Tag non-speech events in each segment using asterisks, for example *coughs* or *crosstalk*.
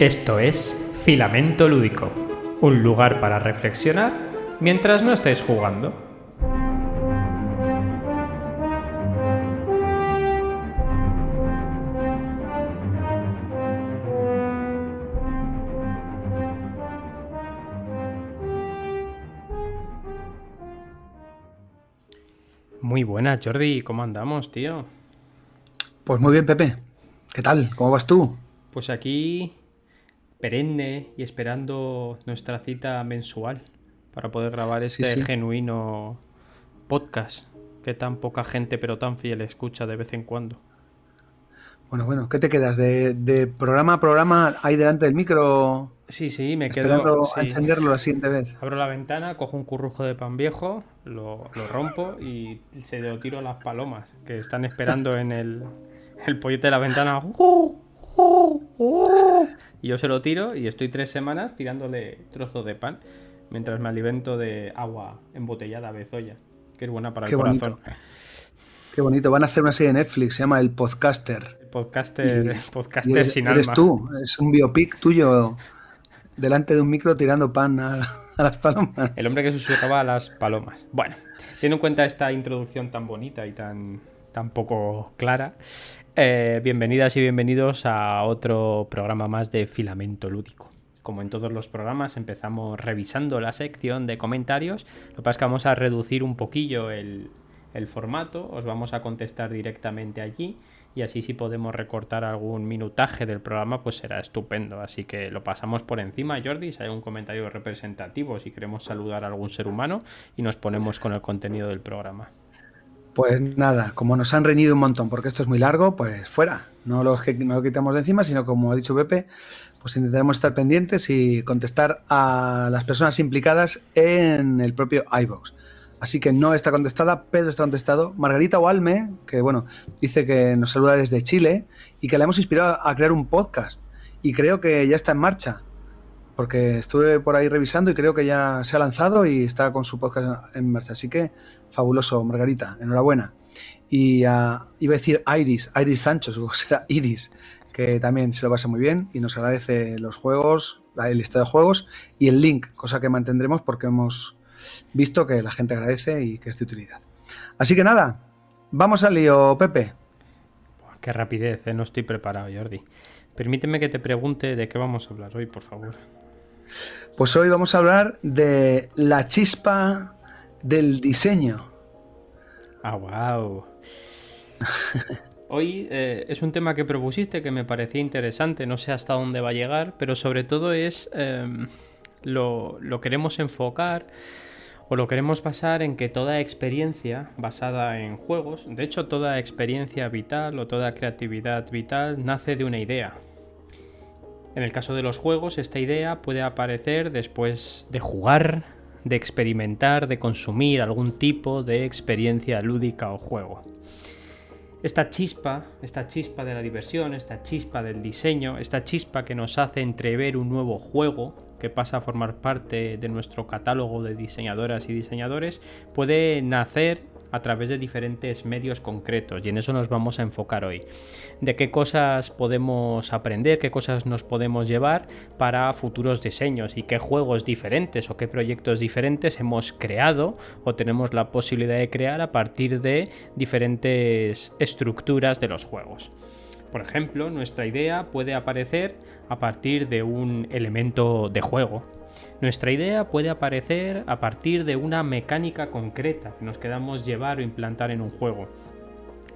Esto es Filamento Lúdico, un lugar para reflexionar mientras no estés jugando. Muy buenas, Jordi. ¿Cómo andamos, tío? Pues muy bien, Pepe. ¿Qué tal? ¿Cómo vas tú? Pues aquí perenne y esperando nuestra cita mensual para poder grabar este genuino podcast que tan poca gente pero tan fiel escucha de vez en cuando. Bueno, bueno, ¿qué te quedas? ¿De, programa a programa ahí delante del micro? Sí, sí, me quedo. a encenderlo la siguiente vez. Abro la ventana, cojo un currujo de pan viejo, lo, rompo y se lo tiro a las palomas que están esperando en el, el pollete de la ventana. *laughs* Y yo se lo tiro y estoy tres semanas tirándole trozos de pan mientras me alimento de agua embotellada bezoya, que es buena para el corazón. Qué bonito. Van a hacer una serie de Netflix, se llama El Podcaster. El podcaster, podcaster sin alma. Eres tú, es un biopic tuyo delante de un micro tirando pan a, las palomas. El hombre que susurraba a las palomas. Bueno, teniendo en cuenta esta introducción tan bonita y tan, tan poco clara, eh, bienvenidas y bienvenidos a otro programa más de Filamento Lúdico. Como en todos los programas, empezamos revisando la sección de comentarios. Lo que pasa es que vamos a reducir un poquillo el, formato, os vamos a contestar directamente allí y así si podemos recortar algún minutaje del programa, pues será estupendo. Así que lo pasamos por encima, Jordi, si hay un comentario representativo, si queremos saludar a algún ser humano y nos ponemos con el contenido del programa. Pues nada, como nos han reñido un montón, porque esto es muy largo, pues fuera. No lo, no lo quitamos de encima, sino como ha dicho Pepe, pues intentaremos estar pendientes y contestar a las personas implicadas en el propio iBox. Así que no está contestada, Pedro está contestado. Margarita Walme, que bueno, dice que nos saluda desde Chile y que le hemos inspirado a crear un podcast. Y creo que ya está en marcha porque estuve por ahí revisando y creo que ya se ha lanzado y está con su podcast en marcha. Así que fabuloso, Margarita, enhorabuena. Y uh, iba a decir Iris, Iris Sancho, o será Iris, que también se lo pasa muy bien y nos agradece los juegos, el listado de juegos y el link, cosa que mantendremos porque hemos visto que la gente agradece y que es de utilidad. Así que nada, vamos al lío, Pepe. Qué rapidez, ¿eh? no estoy preparado, Jordi. Permíteme que te pregunte de qué vamos a hablar hoy, por favor. Pues hoy vamos a hablar de la chispa del diseño. Ah, wow. *laughs* Hoy eh, es un tema que propusiste que me parecía interesante, no sé hasta dónde va a llegar, pero sobre todo es em, lo, lo, queremos enfocar o lo queremos basar en que toda experiencia basada en juegos, de hecho toda experiencia vital o toda creatividad vital nace de una idea, en el caso de los juegos, esta idea puede aparecer después de jugar, de experimentar, de consumir algún tipo de experiencia lúdica o juego. Esta chispa, esta chispa de la diversión, esta chispa del diseño, esta chispa que nos hace entrever un nuevo juego que pasa a formar parte de nuestro catálogo de diseñadoras y diseñadores, puede nacer a través de diferentes medios concretos y en eso nos vamos a enfocar hoy. De qué cosas podemos aprender, qué cosas nos podemos llevar para futuros diseños y qué juegos diferentes o qué proyectos diferentes hemos creado o tenemos la posibilidad de crear a partir de diferentes estructuras de los juegos. Por ejemplo, nuestra idea puede aparecer a partir de un elemento de juego, nuestra idea puede aparecer a partir de una mecánica concreta que nos quedamos llevar o implantar en un juego.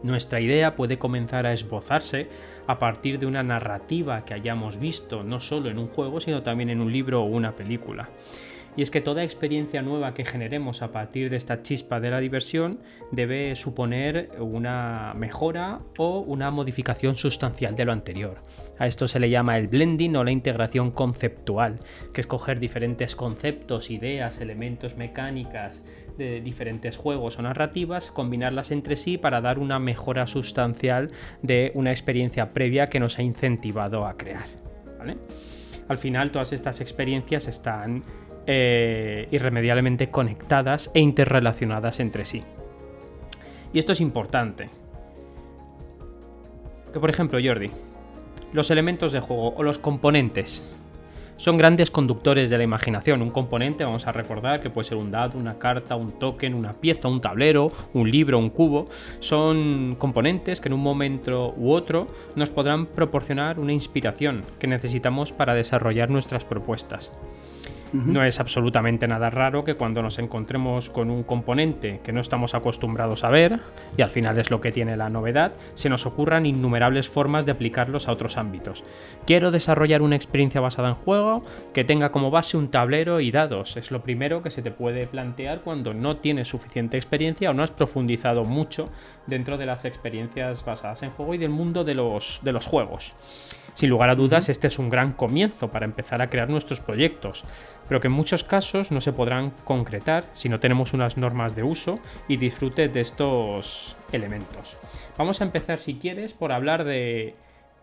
Nuestra idea puede comenzar a esbozarse a partir de una narrativa que hayamos visto no solo en un juego, sino también en un libro o una película. Y es que toda experiencia nueva que generemos a partir de esta chispa de la diversión debe suponer una mejora o una modificación sustancial de lo anterior. A esto se le llama el blending o la integración conceptual, que es coger diferentes conceptos, ideas, elementos mecánicas de diferentes juegos o narrativas, combinarlas entre sí para dar una mejora sustancial de una experiencia previa que nos ha incentivado a crear. Al final todas estas experiencias están eh, irremediablemente conectadas e interrelacionadas entre sí. Y esto es importante. Que por ejemplo, Jordi, Los elementos de juego o los componentes son grandes conductores de la imaginación. Un componente, vamos a recordar que puede ser un dado, una carta, un token, una pieza, un tablero, un libro, un cubo. Son componentes que en un momento u otro nos podrán proporcionar una inspiración que necesitamos para desarrollar nuestras propuestas. No es absolutamente nada raro que cuando nos encontremos con un componente que no estamos acostumbrados a ver, y al final es lo que tiene la novedad, se nos ocurran innumerables formas de aplicarlos a otros ámbitos. Quiero desarrollar una experiencia basada en juego que tenga como base un tablero y dados. Es lo primero que se te puede plantear cuando no tienes suficiente experiencia o no has profundizado mucho dentro de las experiencias basadas en juego y del mundo de los, de los juegos. Sin lugar a dudas, este es un gran comienzo para empezar a crear nuestros proyectos, pero que en muchos casos no se podrán concretar si no tenemos unas normas de uso y disfrute de estos elementos. Vamos a empezar, si quieres, por hablar de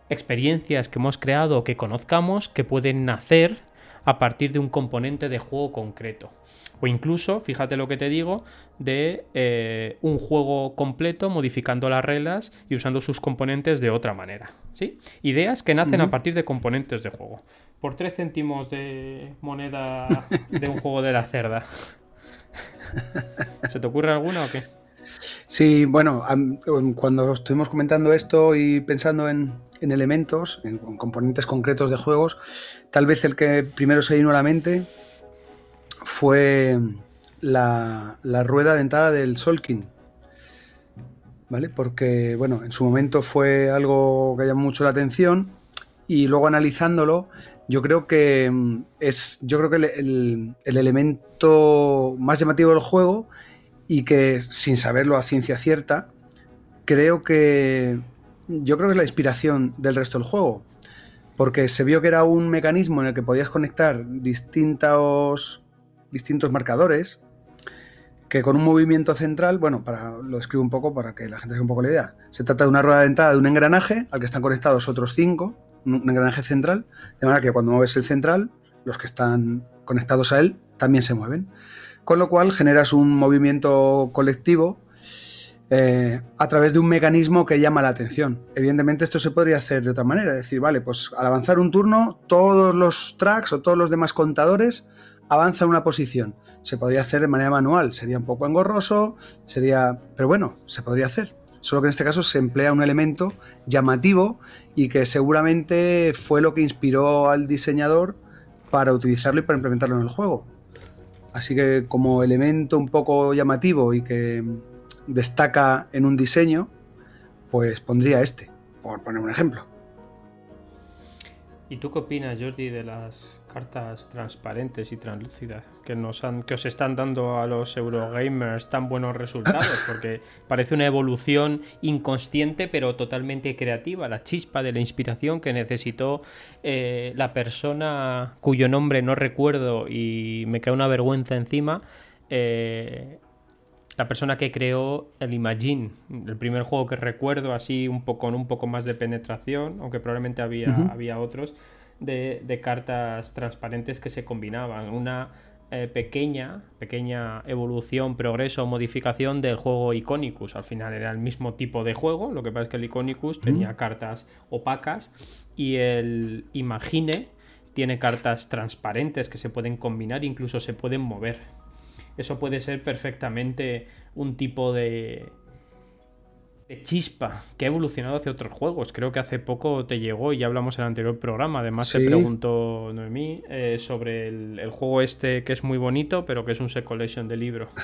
experiencias que hemos creado o que conozcamos que pueden nacer a partir de un componente de juego concreto. O incluso, fíjate lo que te digo, de eh, un juego completo modificando las reglas y usando sus componentes de otra manera. ¿sí? Ideas que nacen a partir de componentes de juego. Por 3 céntimos de moneda de un juego de la cerda. *laughs* ¿Se te ocurre alguna o qué? Sí, bueno, cuando estuvimos comentando esto y pensando en, elementos, en, componentes concretos de juegos, tal vez el que primero se vino a la mente fue la, rueda dentada del Solkin. ¿Vale? Porque, bueno, en su momento fue algo que llamó mucho la atención y luego analizándolo, yo creo que mm, es yo creo que el, elemento más llamativo del juego y que sin saberlo a ciencia cierta, creo que yo creo que es la inspiración del resto del juego. Porque se vio que era un mecanismo en el que podías conectar distintos distintos marcadores que con un movimiento central, bueno, para, lo describo un poco para que la gente se un poco la idea. Se trata de una rueda dentada de un engranaje al que están conectados otros cinco, un engranaje central, de manera que cuando mueves el central, los que están conectados a él también se mueven. Con lo cual generas un movimiento colectivo eh, a través de un mecanismo que llama la atención. Evidentemente esto se podría hacer de otra manera, es decir, vale, pues al avanzar un turno, todos los tracks o todos los demás contadores avanza una posición. Se podría hacer de manera manual, sería un poco engorroso, sería... Pero bueno, se podría hacer. Solo que en este caso se emplea un elemento llamativo y que seguramente fue lo que inspiró al diseñador para utilizarlo y para implementarlo en el juego. Así que como elemento un poco llamativo y que destaca en un diseño, pues pondría este, por poner un ejemplo. ¿Y tú qué opinas, Jordi, de las cartas transparentes y translúcidas que nos han, que os están dando a los Eurogamers tan buenos resultados? *coughs* Porque parece una evolución inconsciente pero totalmente creativa, la chispa de la inspiración que necesitó eh, la persona cuyo nombre no recuerdo y me cae una vergüenza encima. Eh, la persona que creó el Imagine, el primer juego que recuerdo así un poco con un poco más de penetración, aunque probablemente había, había otros, de, cartas transparentes que se combinaban. Una eh, pequeña, pequeña evolución, progreso o modificación del juego Iconicus. Al final era el mismo tipo de juego, lo que pasa es que el Iconicus tenía cartas opacas y el Imagine tiene cartas transparentes que se pueden combinar, incluso se pueden mover eso puede ser perfectamente un tipo de, de chispa que ha evolucionado hacia otros juegos. Creo que hace poco te llegó y ya hablamos en el anterior programa. Además, se preguntó Noemí eh, sobre el, juego este que es muy bonito, pero que es un set collection de libros. *laughs*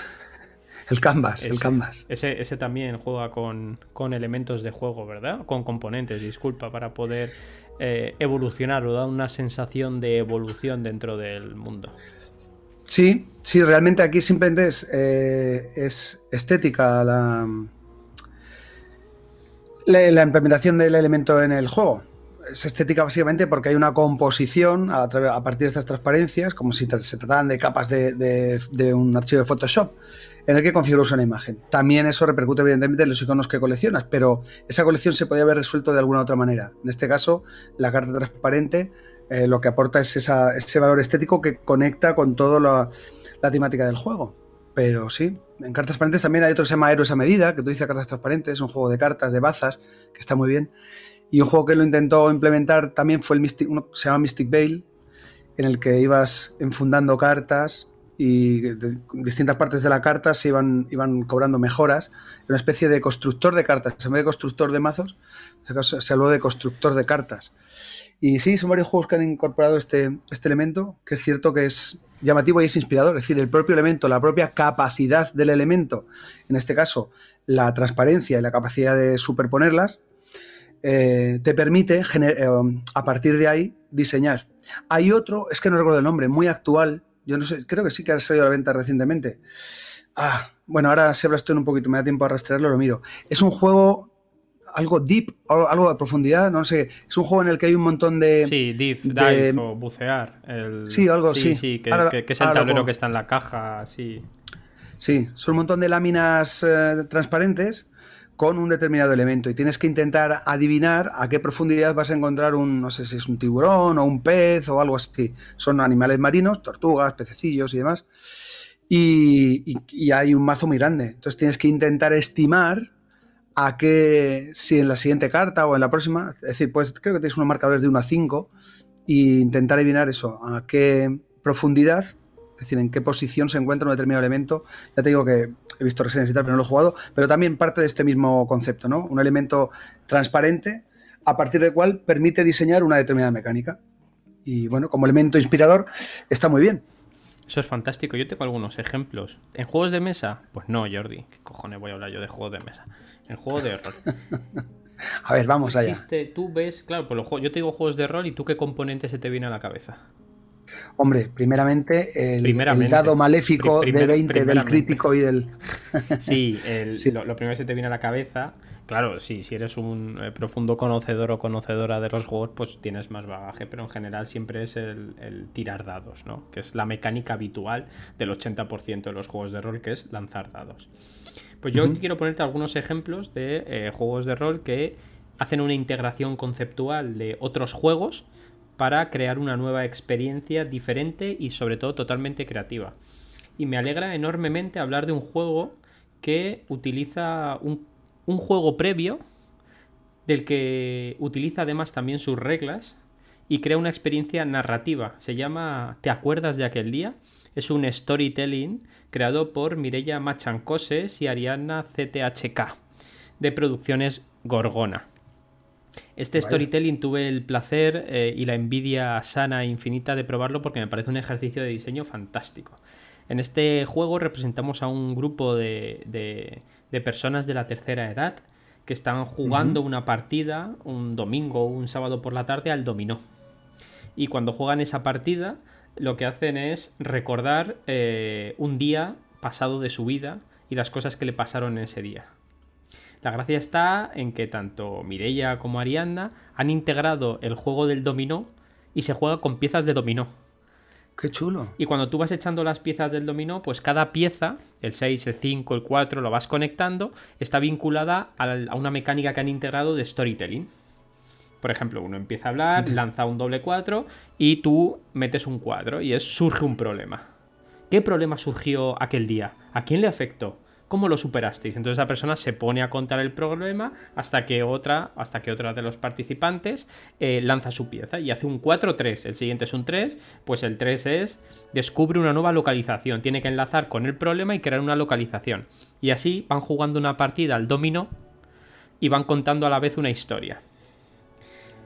El Canvas, el Canvas. Ese, ese también juega con, elementos de juego, ¿verdad? Con componentes, disculpa, para poder eh, evolucionar o dar una sensación de evolución dentro del mundo. Sí, sí, realmente aquí simplemente es, eh, es estética la, la, implementación del elemento en el juego. Es estética básicamente porque hay una composición a, a partir de estas transparencias, como si se trataran de capas de, un archivo de Photoshop, en el que configuras una imagen. También eso repercute evidentemente en los iconos que coleccionas, pero esa colección se podría haber resuelto de alguna otra manera. En este caso, la carta transparente eh, lo que aporta es ese valor estético que conecta con toda la, temática del juego. Pero sí, en cartas transparentes también hay otro que se llama Héroes a Medida, que utiliza cartas transparentes, es un juego de cartas, de bazas, que está muy bien. Y un juego que lo intentó implementar también fue el Mystic, uno se llama Mystic Veil, en el que ibas enfundando cartas y distintas partes de la carta se iban, iban cobrando mejoras. Una especie de constructor de cartas. En vez de constructor de mazos, se habló de constructor de cartas. Y sí, son varios juegos que han incorporado este, este elemento, que es cierto que es llamativo y es inspirador. Es decir, el propio elemento, la propia capacidad del elemento, en este caso, la transparencia y la capacidad de superponerlas, eh, te permite, eh, a partir de ahí, diseñar. Hay otro, es que no recuerdo el nombre, muy actual, yo no sé, creo que sí que ha salido a la venta recientemente. Ah, bueno, ahora si hablas tú un poquito, me da tiempo a rastrearlo, lo miro. Es un juego algo deep, algo de profundidad, no sé. Es un juego en el que hay un montón de. Sí, deep, dive o bucear. sí, algo sí. Sí, sí que, es el tablero que está en la caja, sí. Sí, son un montón de láminas eh, transparentes con un determinado elemento y tienes que intentar adivinar a qué profundidad vas a encontrar un, no sé si es un tiburón o un pez o algo así. Son animales marinos, tortugas, pececillos y demás. Y, y hay un mazo muy grande. Entonces tienes que intentar estimar a qué, si en la siguiente carta o en la próxima, es decir, pues creo que tienes unos marcadores de 1 a 5 e intentar adivinar eso, a qué profundidad, es decir, en qué posición se encuentra un determinado elemento. Ya te digo que he visto y tal, pero no lo he jugado, pero también parte de este mismo concepto, ¿no? Un elemento transparente a partir del cual permite diseñar una determinada mecánica. Y bueno, como elemento inspirador está muy bien. Eso es fantástico. Yo tengo algunos ejemplos. ¿En juegos de mesa? Pues no, Jordi. ¿Qué cojones voy a hablar yo de juegos de mesa? En juego de rol. *laughs* a ver, vamos allá. Tú ves, claro, pues yo te digo juegos de rol y tú qué componente se te viene a la cabeza. Hombre, primeramente el, dado maléfico de 20 del crítico y del. sí, *laughs* Lo, primero que se te viene a la cabeza. Claro, sí, si eres un eh, profundo conocedor o conocedora de los juegos, pues tienes más bagaje, pero en general siempre es el, tirar dados, ¿no? Que es la mecánica habitual del 80% de los juegos de rol, que es lanzar dados. Pues yo quiero ponerte algunos ejemplos de eh, juegos de rol que hacen una integración conceptual de otros juegos para crear una nueva experiencia diferente y sobre todo totalmente creativa. Y me alegra enormemente hablar de un juego que utiliza un, juego previo, del que utiliza además también sus reglas y crea una experiencia narrativa. Se llama ¿Te acuerdas de aquel día? Es un storytelling creado por Mireia Machancoses y Ariana CTHK de producciones Gorgona. Este storytelling tuve el placer eh, y la envidia sana e infinita de probarlo porque me parece un ejercicio de diseño fantástico. En este juego representamos a un grupo de, personas de la tercera edad que están jugando una partida un domingo o un sábado por la tarde al dominó. Y cuando juegan esa partida, lo que hacen es recordar eh, un día pasado de su vida y las cosas que le pasaron en ese día. La gracia está en que tanto Mireia como Arianda han integrado el juego del dominó y se juega con piezas de dominó. Qué chulo. Y cuando tú vas echando las piezas del dominó, pues cada pieza, el 6, el 5, el 4, lo vas conectando, está vinculada a una mecánica que han integrado de storytelling. Por ejemplo, uno empieza a hablar, lanza un doble 4 y tú metes un 4 y es surge un problema. ¿Qué problema surgió aquel día? ¿A quién le afectó? ¿Cómo lo superasteis? Entonces la persona se pone a contar el problema hasta que otra, hasta que otra de los participantes eh, lanza su pieza y hace un 4-3. El siguiente es un 3, pues el 3 es descubre una nueva localización. Tiene que enlazar con el problema y crear una localización. Y así van jugando una partida al dominó y van contando a la vez una historia.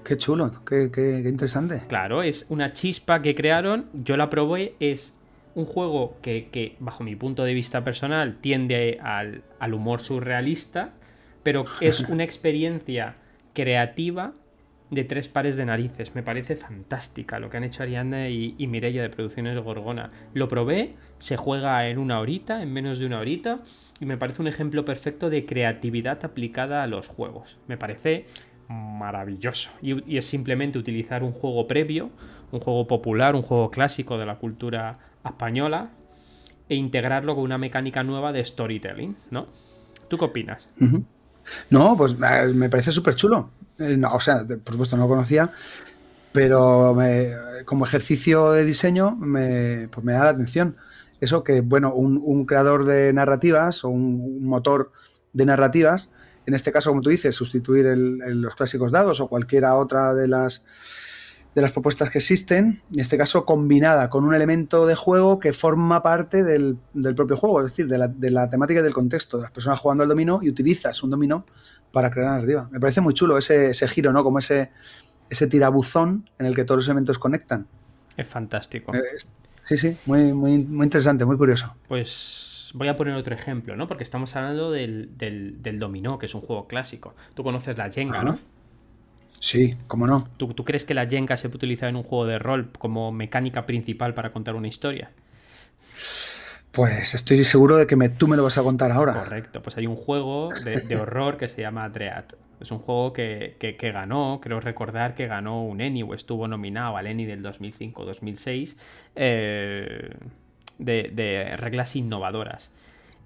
Qué chulo, qué, qué interesante. Claro, es una chispa que crearon. Yo la probé, es un juego que, bajo mi punto de vista personal, tiende al, humor surrealista, pero *laughs* es una experiencia creativa de tres pares de narices. Me parece fantástica lo que han hecho Ariadna y, y Mireia de Producciones Gorgona. Lo probé, se juega en una horita, en menos de una horita, y me parece un ejemplo perfecto de creatividad aplicada a los juegos. Me parece maravilloso. y es simplemente utilizar un juego previo, un juego popular, un juego clásico de la cultura española e integrarlo con una mecánica nueva de storytelling, ¿no? ¿Tú qué opinas? No, pues eh, me parece súper chulo. Eh, o sea, por supuesto no lo conocía, pero como ejercicio de diseño me, pues me da la atención. Eso que, bueno, un, creador de narrativas o un, motor de narrativas en este caso, como tú dices, sustituir los clásicos dados o cualquiera otra de las de las propuestas que existen, en este caso combinada con un elemento de juego que forma parte del, propio juego, es decir, de la, de la, temática y del contexto, de las personas jugando al dominó y utilizas un dominó para crear narrativa. Me parece muy chulo ese, ese giro, ¿no? Como ese, ese tirabuzón en el que todos los elementos conectan. Es fantástico. Eh, sí, sí, muy, muy, muy interesante, muy curioso. Pues voy a poner otro ejemplo, ¿no? Porque estamos hablando del, dominó, que es un juego clásico. Tú conoces la Jenga, ¿no? Sí, cómo no. ¿Tú, crees que la Jenga se puede utilizar en un juego de rol como mecánica principal para contar una historia? Pues estoy seguro de que me, tú me lo vas a contar ahora. Correcto, pues hay un juego de, horror que se llama Dread. Es un juego que, ganó, creo recordar que ganó un Eni o estuvo nominado al Eni del 2005-2006 eh, de, de reglas innovadoras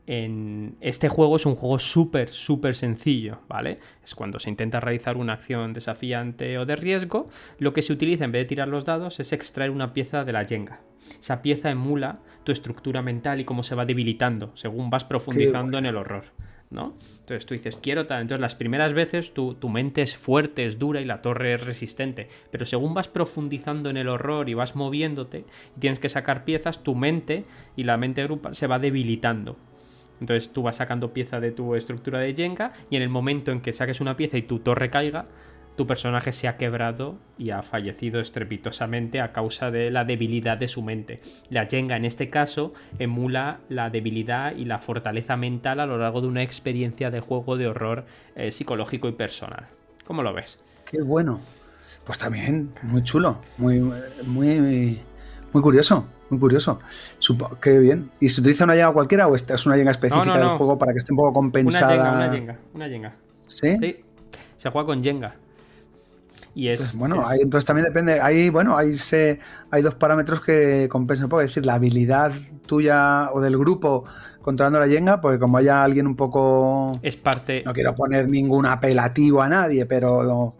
en este juego es un juego súper, súper sencillo, ¿vale? Es cuando se intenta realizar una acción desafiante o de riesgo, lo que se utiliza en vez de tirar los dados es extraer una pieza de la Jenga. Esa pieza emula tu estructura mental y cómo se va debilitando según vas profundizando en el horror, ¿no? Entonces tú dices, quiero tal. Entonces las primeras veces tu, tu mente es fuerte, es dura y la torre es resistente. Pero según vas profundizando en el horror y vas moviéndote y tienes que sacar piezas, tu mente y la mente grupal se va debilitando. Entonces tú vas sacando pieza de tu estructura de Jenga y en el momento en que saques una pieza y tu torre caiga, tu personaje se ha quebrado y ha fallecido estrepitosamente a causa de la debilidad de su mente. La Jenga en este caso emula la debilidad y la fortaleza mental a lo largo de una experiencia de juego de horror eh, psicológico y personal. ¿Cómo lo ves? Qué bueno. Pues también, muy chulo, muy, muy, muy curioso. Muy curioso. qué bien. ¿Y se utiliza una yenga cualquiera o esta es una yenga específica del juego para que esté un poco compensada? Una yenga, una yenga, ¿Sí? ¿Sí? Se juega con yenga. Y es. Pues bueno, entonces también depende. Ahí, bueno, ahí se, hay dos parámetros que compensan un poco. Es decir, la habilidad tuya o del grupo controlando la yenga, porque como haya alguien un poco. Es parte. No quiero poner ningún apelativo a nadie, pero.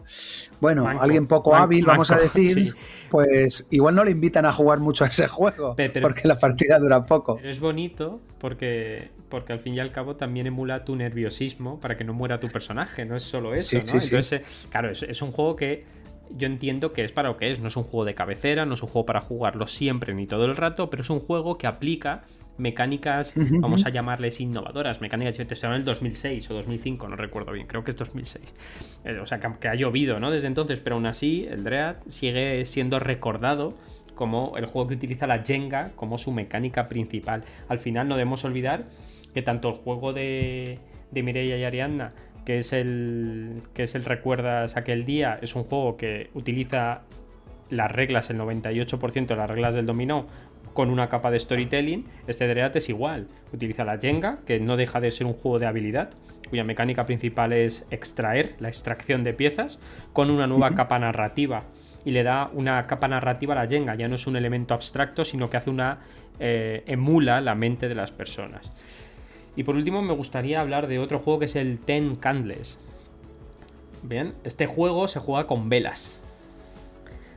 Bueno, alguien poco hábil, vamos a decir, pues igual no le invitan a jugar mucho a ese juego, porque la partida dura poco. Pero es bonito porque, porque al fin y al cabo también emula tu nerviosismo para que no muera tu personaje, no es solo eso, ¿no? Entonces, eh, claro, es, es un juego que yo entiendo que es para lo que es. No es un juego de cabecera, no es un juego para jugarlo siempre ni todo el rato, pero es un juego que aplica mecánicas, vamos a llamarles innovadoras, mecánicas que en el 2006 o 2005, no recuerdo bien, creo que es 2006. Eh, o sea, que, ha llovido, ¿no? Desde entonces, pero aún así, el Dread sigue siendo recordado como el juego que utiliza la Jenga como su mecánica principal. Al final no debemos olvidar que tanto el juego de, de Mireia y Ariadna, que es el que es el Recuerdas aquel día, es un juego que utiliza las reglas, el 98% de las reglas del dominó, con una capa de storytelling, este Dread es igual. Utiliza la Jenga, que no deja de ser un juego de habilidad, cuya mecánica principal es extraer, la extracción de piezas, con una nueva capa narrativa. Y le da una capa narrativa a la Jenga, ya no es un elemento abstracto, sino que hace una. Eh, emula la mente de las personas. Y por último, me gustaría hablar de otro juego que es el Ten Candles. Bien, este juego se juega con velas.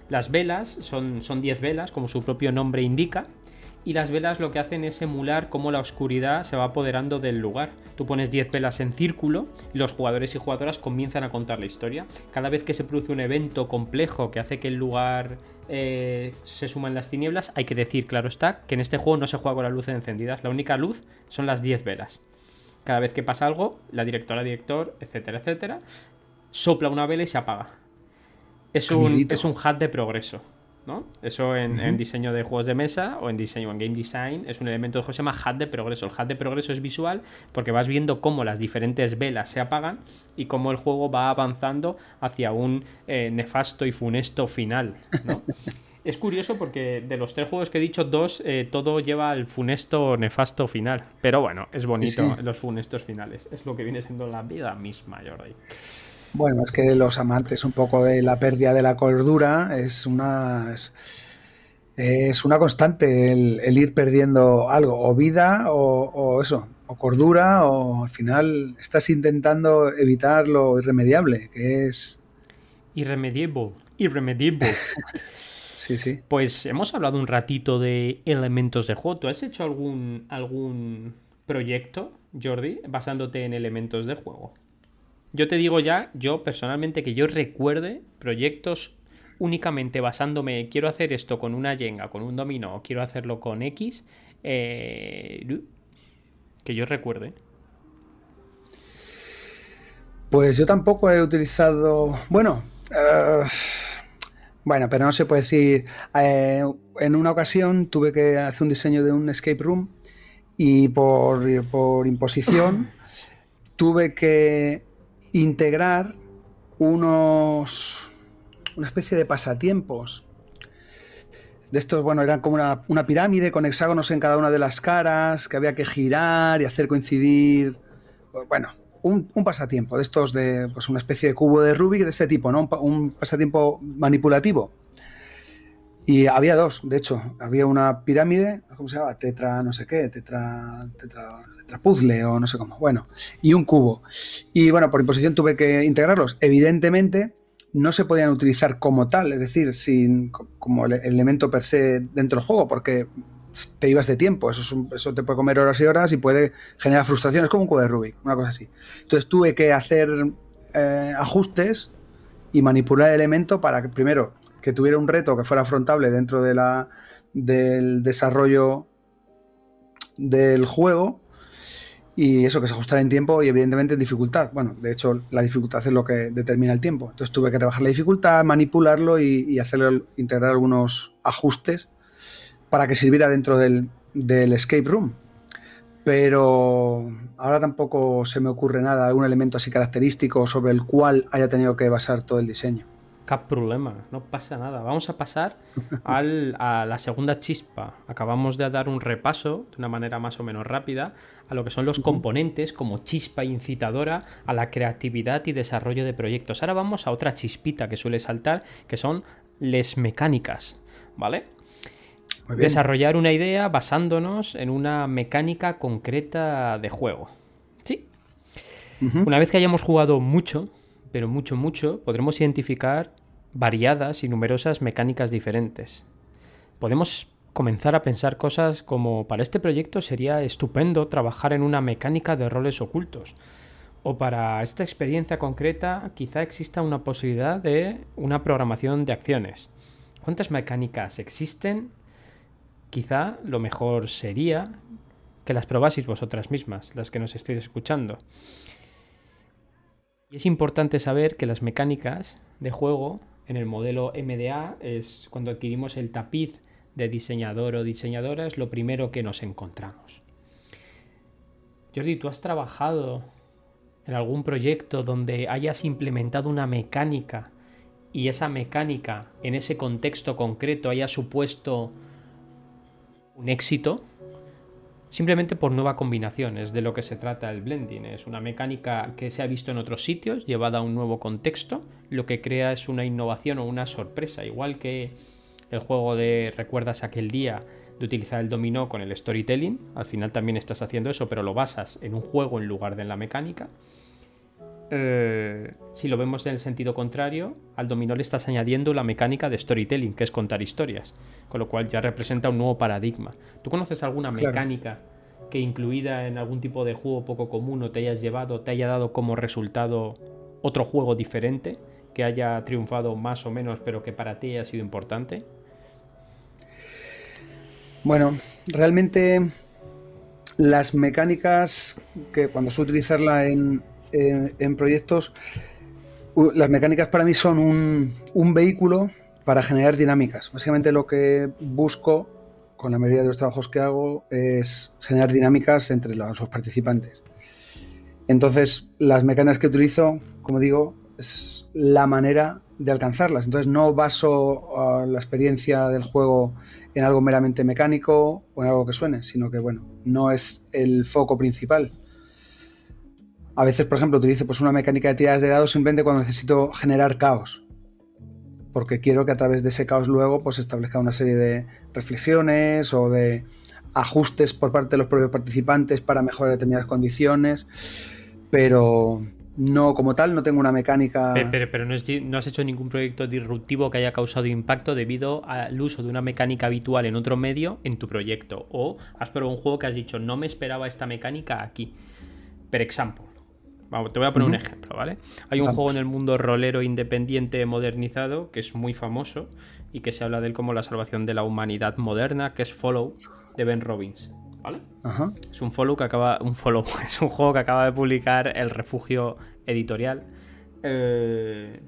Las velas son, son 10 velas, como su propio nombre indica, y las velas lo que hacen es emular cómo la oscuridad se va apoderando del lugar. Tú pones 10 velas en círculo y los jugadores y jugadoras comienzan a contar la historia. Cada vez que se produce un evento complejo que hace que el lugar eh, se suman las tinieblas, hay que decir, claro está, que en este juego no se juega con las luces encendidas. La única luz son las 10 velas. Cada vez que pasa algo, la directora, director, etcétera, etcétera, sopla una vela y se apaga. Es un, es un hat de progreso. ¿no? Eso en, diseño de juegos de mesa o en diseño en game design es un elemento de juego que se llama hat de progreso. El hat de progreso es visual porque vas viendo cómo las diferentes velas se apagan y cómo el juego va avanzando hacia un eh, nefasto y funesto final. *laughs* es curioso porque de los tres juegos que he dicho, dos, eh, todo lleva al funesto nefasto final. Pero bueno, es bonito los funestos finales. Es lo que viene siendo la vida misma, Jordi. Bueno, es que los amantes un poco de la pérdida de la cordura es una es, una constante el, ir perdiendo algo, o vida o, eso, o cordura, o al final estás intentando evitar lo irremediable, que es... Irremediable, irremediable. *laughs* sí, sí. Pues hemos hablado un ratito de elementos de juego. ¿Tú has hecho algún, algún proyecto, Jordi, basándote en elementos de juego? Yo te digo ya, yo personalmente, que yo recuerde proyectos únicamente basándome, quiero hacer esto con una yenga, con un dominó, quiero hacerlo con X, eh, que yo recuerde. Pues yo tampoco he utilizado, bueno, eh, bueno, pero no se puede decir, eh, en una ocasión tuve que hacer un diseño de un escape room y por, por imposición *coughs* tuve que integrar unos una especie de pasatiempos. De estos, bueno, eran como una, pirámide con hexágonos en cada una de las caras, que había que girar y hacer coincidir. Bueno, un, pasatiempo de estos de pues una especie de cubo de Rubik de este tipo, ¿no? Un, pasatiempo manipulativo. Y había dos, de hecho, había una pirámide, ¿cómo se llama? Tetra, no sé qué, tetra, tetra, tetra puzzle o no sé cómo. Bueno, y un cubo. Y bueno, por imposición tuve que integrarlos. Evidentemente, no se podían utilizar como tal, es decir, sin, como el elemento per se dentro del juego, porque te ibas de tiempo, eso, eso te puede comer horas y horas y puede generar frustraciones como un cubo de Rubik, una cosa así. Entonces tuve que hacer eh, ajustes y manipular el elemento para que primero que tuviera un reto que fuera afrontable dentro de la, del desarrollo del juego y eso que se ajustara en tiempo y evidentemente en dificultad. Bueno, de hecho la dificultad es lo que determina el tiempo. Entonces tuve que trabajar la dificultad, manipularlo y, hacerlo, integrar algunos ajustes para que sirviera dentro del, del escape room. Pero ahora tampoco se me ocurre nada, algún elemento así característico sobre el cual haya tenido que basar todo el diseño. Cap problema, no pasa nada. Vamos a pasar *laughs* a la segunda chispa. Acabamos de dar un repaso de una manera más o menos rápida a lo que son los componentes como chispa incitadora a la creatividad y desarrollo de proyectos. Ahora vamos a otra chispita que suele saltar, que son les mecánicas, ¿vale? Desarrollar una idea basándonos en una mecánica concreta de juego. Sí. Una vez que hayamos jugado mucho, pero mucho, mucho, podremos identificar variadas y numerosas mecánicas diferentes. Podemos comenzar a pensar cosas como para este proyecto sería estupendo trabajar en una mecánica de roles ocultos. O para esta experiencia concreta quizá exista una posibilidad de una programación de acciones. ¿Cuántas mecánicas existen? Quizá lo mejor sería que las probaseis vosotras mismas, las que nos estéis escuchando. Y es importante saber que las mecánicas de juego en el modelo MDA es cuando adquirimos el tapiz de diseñador o diseñadora es lo primero que nos encontramos. Jordi, ¿tú has trabajado en algún proyecto donde hayas implementado una mecánica y esa mecánica en ese contexto concreto haya supuesto un éxito? Simplemente por nueva combinación, es de lo que se trata el blending. Es una mecánica que se ha visto en otros sitios, llevada a un nuevo contexto. Lo que crea es una innovación o una sorpresa, igual que el juego de recuerdas aquel día de utilizar el dominó con el storytelling. Al final también estás haciendo eso, pero lo basas en un juego en lugar de en la mecánica. Eh, si lo vemos en el sentido contrario, al dominó le estás añadiendo la mecánica de storytelling, que es contar historias, con lo cual ya representa un nuevo paradigma. ¿Tú conoces alguna mecánica que incluida en algún tipo de juego poco común o te hayas llevado, te haya dado como resultado otro juego diferente, que haya triunfado más o menos, pero que para ti haya sido importante? Bueno, realmente las mecánicas que cuando suelo utilizarla en, en, proyectos, las mecánicas para mí son un, vehículo para generar dinámicas. Básicamente lo que busco con la mayoría de los trabajos que hago es generar dinámicas entre los, participantes. Entonces, las mecánicas que utilizo, como digo, es la manera de alcanzarlas. Entonces, no baso la experiencia del juego en algo meramente mecánico o en algo que suene, sino que, bueno, no es el foco principal. A veces, por ejemplo, utilizo pues, una mecánica de tiradas de dados simplemente cuando necesito generar caos. Porque quiero que a través de ese caos luego pues, establezca una serie de reflexiones o de ajustes por parte de los propios participantes para mejorar determinadas condiciones. Pero no, como tal, no tengo una mecánica. Pero, no, has hecho ningún proyecto disruptivo que haya causado impacto debido al uso de una mecánica habitual en otro medio en tu proyecto. O has probado un juego que has dicho, no me esperaba esta mecánica aquí. Per ejemplo. Vamos, te voy a poner un ejemplo, ¿vale? Hay un juego en el mundo rolero independiente modernizado que es muy famoso y que se habla de él como la salvación de la humanidad moderna, que es Follow de Ben Robbins. ¿Vale? Es un follow que acaba. Un follow. *laughs* Es un juego que acaba de publicar el refugio editorial. Eh,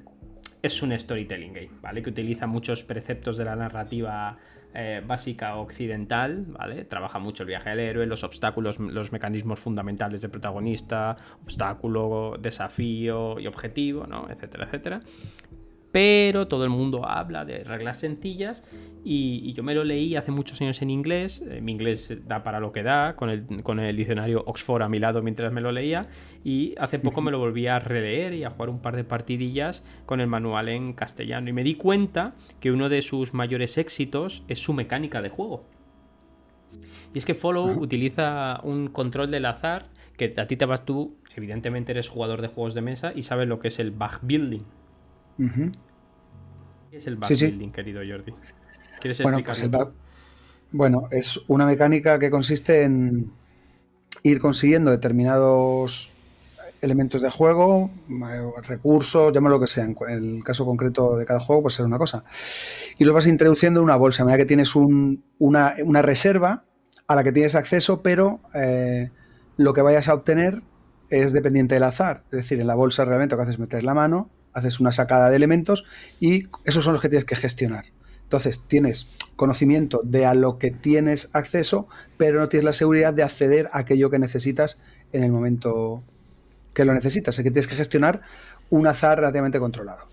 es un storytelling game, ¿vale? Que utiliza muchos preceptos de la narrativa eh, básica occidental, ¿vale? Trabaja mucho el viaje del héroe, los obstáculos, los mecanismos fundamentales de protagonista, obstáculo, desafío y objetivo, ¿no? Etcétera, etcétera pero todo el mundo habla de reglas sencillas y, yo me lo leí hace muchos años en inglés, eh, mi inglés da para lo que da, con el, con el, diccionario Oxford a mi lado mientras me lo leía. Y hace poco me lo volví a releer y a jugar un par de partidillas con el manual en castellano. Y me di cuenta que uno de sus mayores éxitos es su mecánica de juego. Y es que Follow utiliza un control del azar que a ti te vas tú, evidentemente eres jugador de juegos de mesa y sabes lo que es el bug building ¿Qué es el backbuilding, querido Jordi? ¿Quieres bueno, pues bueno, es una mecánica que consiste en ir consiguiendo determinados elementos de juego, eh, recursos, llámalo lo que sea. En el caso concreto de cada juego, pues ser una cosa. Y lo vas introduciendo en una bolsa. A medida que tienes una, reserva a la que tienes acceso, pero eh, lo que vayas a obtener es dependiente del azar. Es decir, en la bolsa realmente lo que haces es meter la mano haces una sacada de elementos y esos son los que tienes que gestionar. Entonces, tienes conocimiento de a lo que tienes acceso, pero no tienes la seguridad de acceder a aquello que necesitas en el momento que lo necesitas. Es que tienes que gestionar un azar relativamente controlado.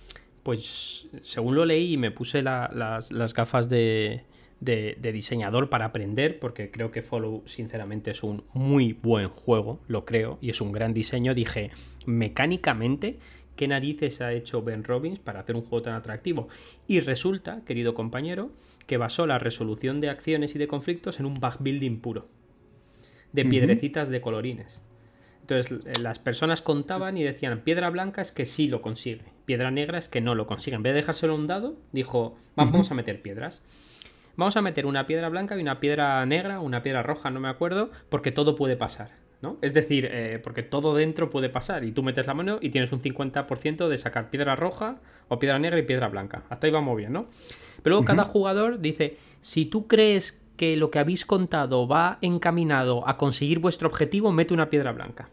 Pues según lo leí y me puse las, gafas de, de, diseñador para aprender, porque creo que Follow sinceramente es un muy buen juego, lo creo, y es un gran diseño, dije, mecánicamente qué narices ha hecho Ben Robbins para hacer un juego tan atractivo. Y resulta, querido compañero, que basó la resolución de acciones y de conflictos en un building puro, de piedrecitas de colorines. Entonces las personas contaban y decían, piedra blanca es que sí lo consigue, piedra negra es que no lo consigue. En vez de dejárselo un dado, dijo, vamos a meter piedras. Vamos a meter una piedra blanca y una piedra negra, una piedra roja, no me acuerdo, porque todo puede pasar. Es decir, eh, porque todo dentro puede pasar y tú metes la mano y tienes un 50% de sacar piedra roja o piedra negra y piedra blanca. Hasta ahí vamos bien, ¿no? Pero luego cada jugador dice, si tú crees que lo que habéis contado va encaminado a conseguir vuestro objetivo, mete una piedra blanca.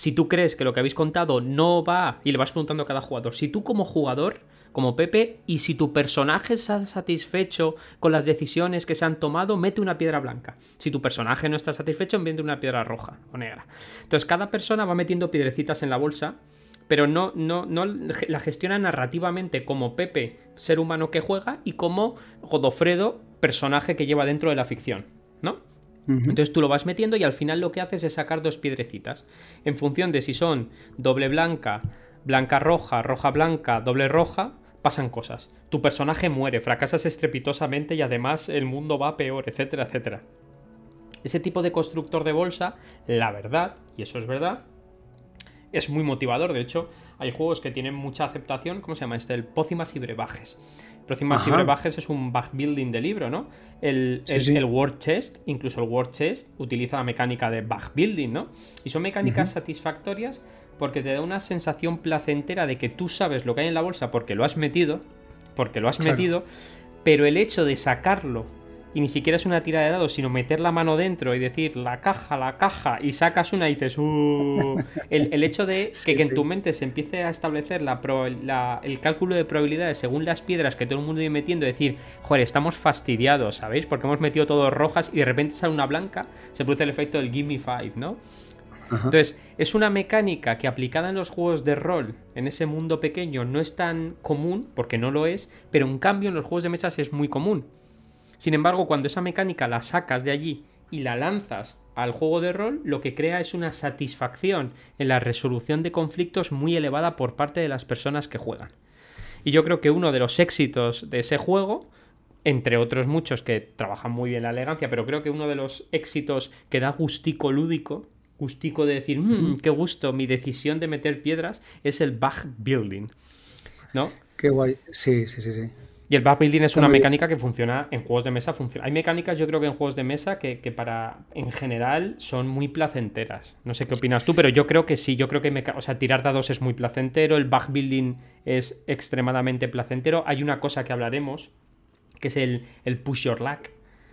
Si tú crees que lo que habéis contado no va, y le vas preguntando a cada jugador, si tú como jugador como Pepe, y si tu personaje está satisfecho con las decisiones que se han tomado, mete una piedra blanca. Si tu personaje no está satisfecho, mete una piedra roja o negra. Entonces cada persona va metiendo piedrecitas en la bolsa, pero no, no, no la gestiona narrativamente como Pepe, ser humano que juega, y como Godofredo, personaje que lleva dentro de la ficción, Entonces tú lo vas metiendo y al final lo que haces es sacar dos piedrecitas. En función de si son doble blanca, blanca roja, roja blanca, doble roja, pasan cosas. Tu personaje muere, fracasas estrepitosamente y además el mundo va peor, etcétera, etcétera. Ese tipo de constructor de bolsa, la verdad, y eso es verdad, es muy motivador. De hecho, hay juegos que tienen mucha aceptación. ¿Cómo se llama este? El Pócimas y Brebajes. Pócimas y Brebajes es un building de libro, ¿no? El, el, Word Chest, incluso el Word Chest, utiliza la mecánica de building, ¿no? Y son mecánicas satisfactorias porque te da una sensación placentera de que tú sabes lo que hay en la bolsa porque lo has metido, porque lo has metido, pero el hecho de sacarlo y ni siquiera es una tira de dados, sino meter la mano dentro y decir la caja, la caja, y sacas una y dices, uh". *laughs* el, hecho de que, en tu mente se empiece a establecer la, el cálculo de probabilidades según las piedras que todo el mundo iba metiendo, decir, joder, estamos fastidiados, ¿sabéis? Porque hemos metido todo rojas y de repente sale una blanca, se produce el efecto del Gimme Five, ¿no? Entonces, es una mecánica que aplicada en los juegos de rol, en ese mundo pequeño, no es tan común, porque no lo es, pero en cambio en los juegos de mesas es muy común. Sin embargo, cuando esa mecánica la sacas de allí y la lanzas al juego de rol, lo que crea es una satisfacción en la resolución de conflictos muy elevada por parte de las personas que juegan. Y yo creo que uno de los éxitos de ese juego entre otros muchos que trabajan muy bien la elegancia, pero creo que uno de los éxitos que da gustico lúdico gustico de decir, mmm, qué gusto, mi decisión de meter piedras es el bug building. ¿No? Qué guay. Sí, sí, sí, sí. Y el backbuilding es una mecánica que funciona en juegos de mesa. Funciona. Hay mecánicas, yo creo que en juegos de mesa que, para, en general, son muy placenteras. No sé qué opinas tú, pero yo creo que sí. Yo creo que, o sea, tirar dados es muy placentero. El backbuilding es extremadamente placentero. Hay una cosa que hablaremos, que es el, el push your luck.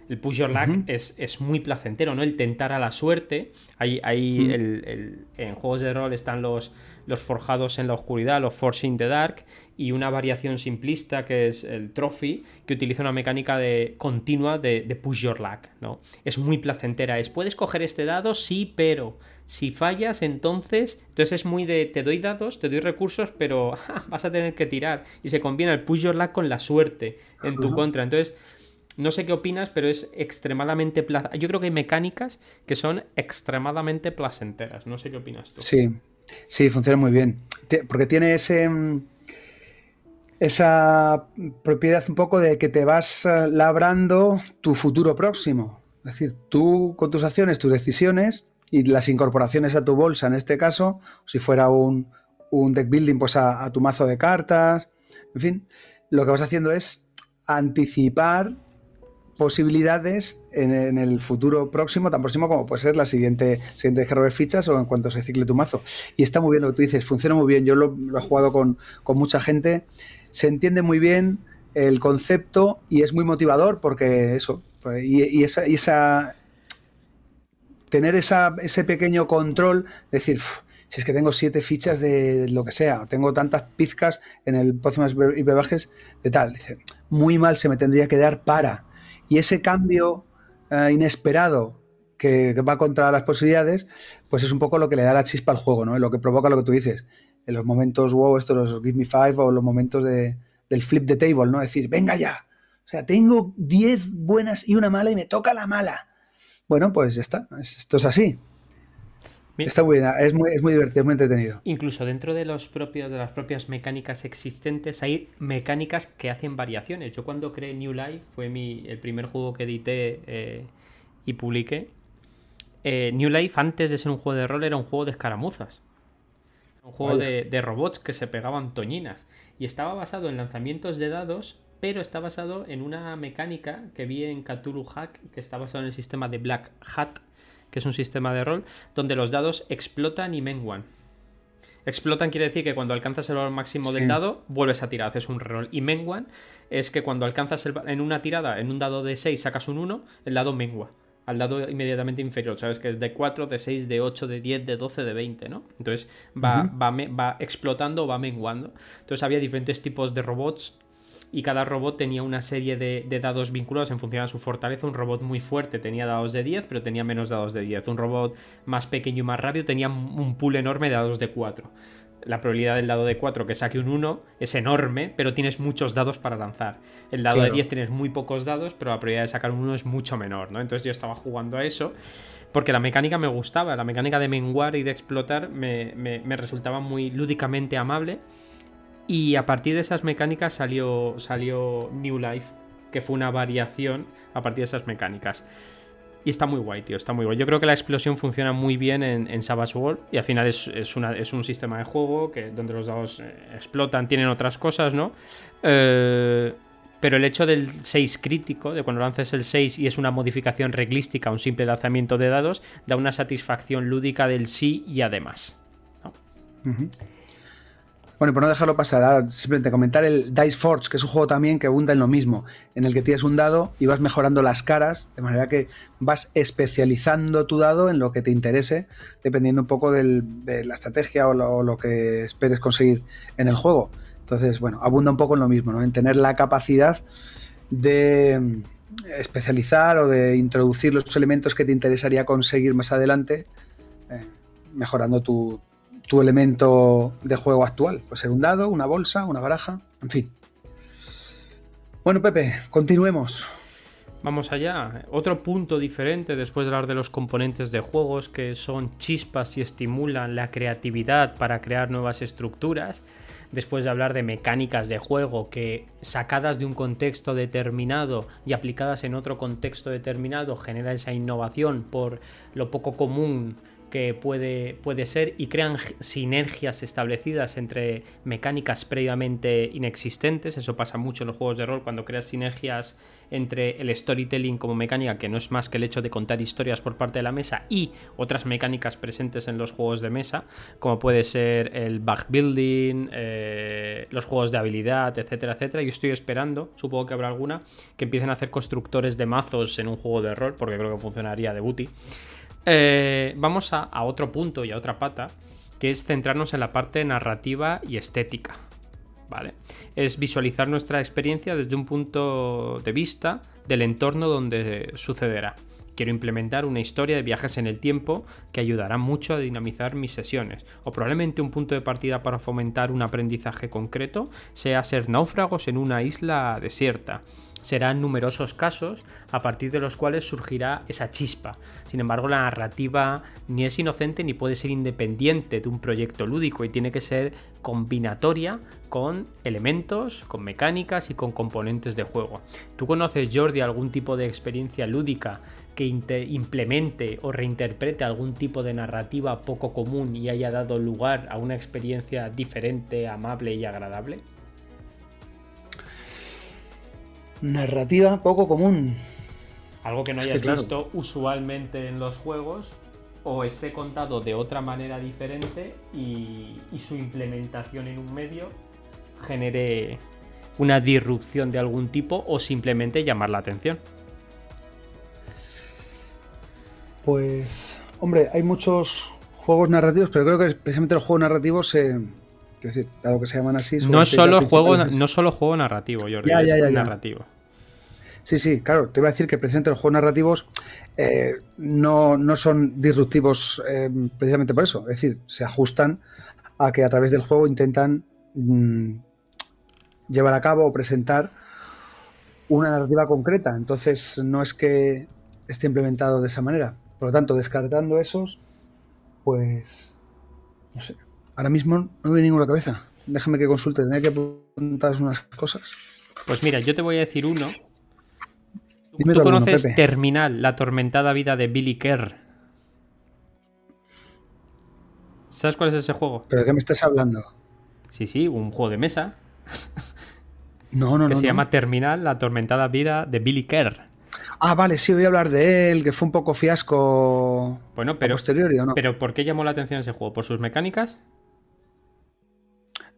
El push your luck es, muy placentero, ¿no? El tentar a la suerte. Hay, hay en juegos de rol están los, los forjados en la oscuridad, los forcing the dark, y una variación simplista que es el trophy, que utiliza una mecánica de, continua de, push your luck, ¿no? Es muy placentera, es, puedes coger este dado, sí, pero si fallas, entonces, entonces es muy de, te doy dados, te doy recursos, pero *laughs* vas a tener que tirar, y se combina el push your luck con la suerte en tu contra, entonces... No sé qué opinas, pero es extremadamente Yo creo que hay mecánicas que son extremadamente placenteras. No sé qué opinas tú. Sí, Sí, funciona muy bien. Porque tiene ese mm, esa propiedad un poco de que te vas eh, labrando tu futuro próximo. Es decir, tú con tus acciones, tus decisiones y las incorporaciones a tu bolsa, en este caso, si fuera un, deck building, pues a, tu mazo de cartas, en fin, lo que vas haciendo es anticipar posibilidades en, el futuro próximo, tan próximo como puede ser la siguiente, siguiente de fichas o en cuanto se cicle tu mazo. Y está muy bien lo que tú dices, funciona muy bien. Yo lo, he jugado con, mucha gente, se entiende muy bien el concepto y es muy motivador porque eso, y, esa, y esa, tener esa, ese pequeño control, decir, si es que tengo siete fichas de lo que sea, tengo tantas pizcas en el próximo y brebajes de tal, dice, muy mal se me tendría que dar para y ese cambio eh, inesperado que, va contra las posibilidades, pues es un poco lo que le da la chispa al juego, ¿no? Lo que provoca lo que tú dices. En los momentos, wow, estos los Give Me Five o los momentos de, del flip the table, ¿no? Decir, venga ya. O sea, tengo 10 buenas y una mala y me toca la mala. Bueno, pues ya está. Esto es así. Está buena, es muy, es muy divertido, es muy entretenido. Incluso dentro de los propios, de las propias mecánicas existentes, hay mecánicas que hacen variaciones. Yo cuando creé New Life, fue mi, el primer juego que edité eh, y publiqué. Eh, New Life, antes de ser un juego de rol, era un juego de escaramuzas. Un juego de, robots que se pegaban toñinas. Y estaba basado en lanzamientos de dados, pero está basado en una mecánica que vi en Cthulhu Hack, que está basado en el sistema de Black Hat que es un sistema de rol donde los dados explotan y menguan. Explotan quiere decir que cuando alcanzas el valor máximo del dado, vuelves a tirar, haces un reroll. Y menguan es que cuando alcanzas en una tirada, en un dado de 6, sacas un 1, el dado mengua al dado inmediatamente inferior. Sabes que es de 4, de 6, de 8, de 10, de 12, de 20, ¿no? Entonces va, va, va explotando o va menguando. Entonces había diferentes tipos de robots y cada robot tenía una serie de, dados vinculados en función a su fortaleza. Un robot muy fuerte tenía dados de 10, pero tenía menos dados de 10. Un robot más pequeño y más rápido tenía un pool enorme de dados de 4. La probabilidad del dado de 4 que saque un 1 es enorme, pero tienes muchos dados para lanzar. El dado de 10 tienes muy pocos dados, pero la probabilidad de sacar un 1 es mucho menor, ¿no? Entonces yo estaba jugando a eso porque la mecánica me gustaba, la mecánica de menguar y de explotar me, me resultaba muy lúdicamente amable y a partir de esas mecánicas salió, salió New Life, que fue una variación a partir de esas mecánicas. Y está muy guay, tío, está muy guay. Yo creo que la explosión funciona muy bien en, en Savage World y al final es, es, un sistema de juego que, donde los dados eh, explotan, tienen otras cosas, ¿no? Eh, pero el hecho del 6 crítico, de cuando lances el 6 y es una modificación reglística, un simple lanzamiento de dados, da una satisfacción lúdica del sí y además. ¿no? Bueno, por no dejarlo pasar, simplemente comentar el Dice Forge, que es un juego también que abunda en lo mismo, en el que tienes un dado y vas mejorando las caras, de manera que vas especializando tu dado en lo que te interese, dependiendo un poco de la estrategia o lo, que esperes conseguir en el juego. Entonces, bueno, abunda un poco en lo mismo, ¿no? En tener la capacidad de especializar o de introducir los elementos que te interesaría conseguir más adelante, eh, mejorando tu, tu elemento de juego actual. Puede ser un dado, una bolsa, una baraja, en fin. Bueno, Pepe, continuemos. Vamos allá. Otro punto diferente después de hablar de los componentes de juegos que son chispas y estimulan la creatividad para crear nuevas estructuras. Después de hablar de mecánicas de juego que sacadas de un contexto determinado y aplicadas en otro contexto determinado genera esa innovación por lo poco común que puede, puede ser y crean sinergias establecidas entre mecánicas previamente inexistentes. Eso pasa mucho en los juegos de rol cuando creas sinergias entre el storytelling como mecánica, que no es más que el hecho de contar historias por parte de la mesa, y otras mecánicas presentes en los juegos de mesa, como puede ser el backbuilding, eh, los juegos de habilidad, etcétera, etcétera. Yo estoy esperando, supongo que habrá alguna, que empiecen a hacer constructores de mazos en un juego de rol, porque creo que funcionaría de booty. Eh, vamos a, otro punto y a otra pata, que es centrarnos en la parte narrativa y estética. ¿Vale? Es visualizar nuestra experiencia desde un punto de vista del entorno donde sucederá. Quiero implementar una historia de viajes en el tiempo que ayudará mucho a dinamizar mis sesiones. O probablemente un punto de partida para fomentar un aprendizaje concreto sea ser náufragos en una isla desierta serán numerosos casos a partir de los cuales surgirá esa chispa. Sin embargo, la narrativa ni es inocente ni puede ser independiente de un proyecto lúdico y tiene que ser combinatoria con elementos, con mecánicas y con componentes de juego. ¿Tú conoces, Jordi, algún tipo de experiencia lúdica que implemente o reinterprete algún tipo de narrativa poco común y haya dado lugar a una experiencia diferente, amable y agradable? Narrativa poco común. Algo que no hayas visto usualmente en los juegos o esté contado de otra manera diferente y, su implementación en un medio genere una disrupción de algún tipo o simplemente llamar la atención. Pues, hombre, hay muchos juegos narrativos, pero creo que precisamente los juegos narrativos se, Quiero decir, dado que se llaman así. No solo, juego, no solo juego narrativo, Jordi, es narrativo. Sí, sí, claro, te iba a decir que precisamente los juegos narrativos eh, no, son disruptivos eh, precisamente por eso. Es decir, se ajustan a que a través del juego intentan mm, llevar a cabo o presentar una narrativa concreta. Entonces, no es que esté implementado de esa manera. Por lo tanto, descartando esos, pues no sé, Ahora mismo no me viene ninguna cabeza. Déjame que consulte, tenía que apuntar unas cosas. Pues mira, yo te voy a decir uno. Tú conoces Terminal, la atormentada vida de Billy Kerr. ¿Sabes cuál es ese juego? ¿Pero de qué me estás hablando? Sí, sí, un juego de mesa. *laughs* No, no, que se llama Terminal, la atormentada vida de Billy Kerr. Ah, vale, sí, voy a hablar de él, que fue un poco fiasco bueno, pero, posterior, ¿o no? Pero ¿por qué llamó la atención ese juego? ¿Por sus mecánicas?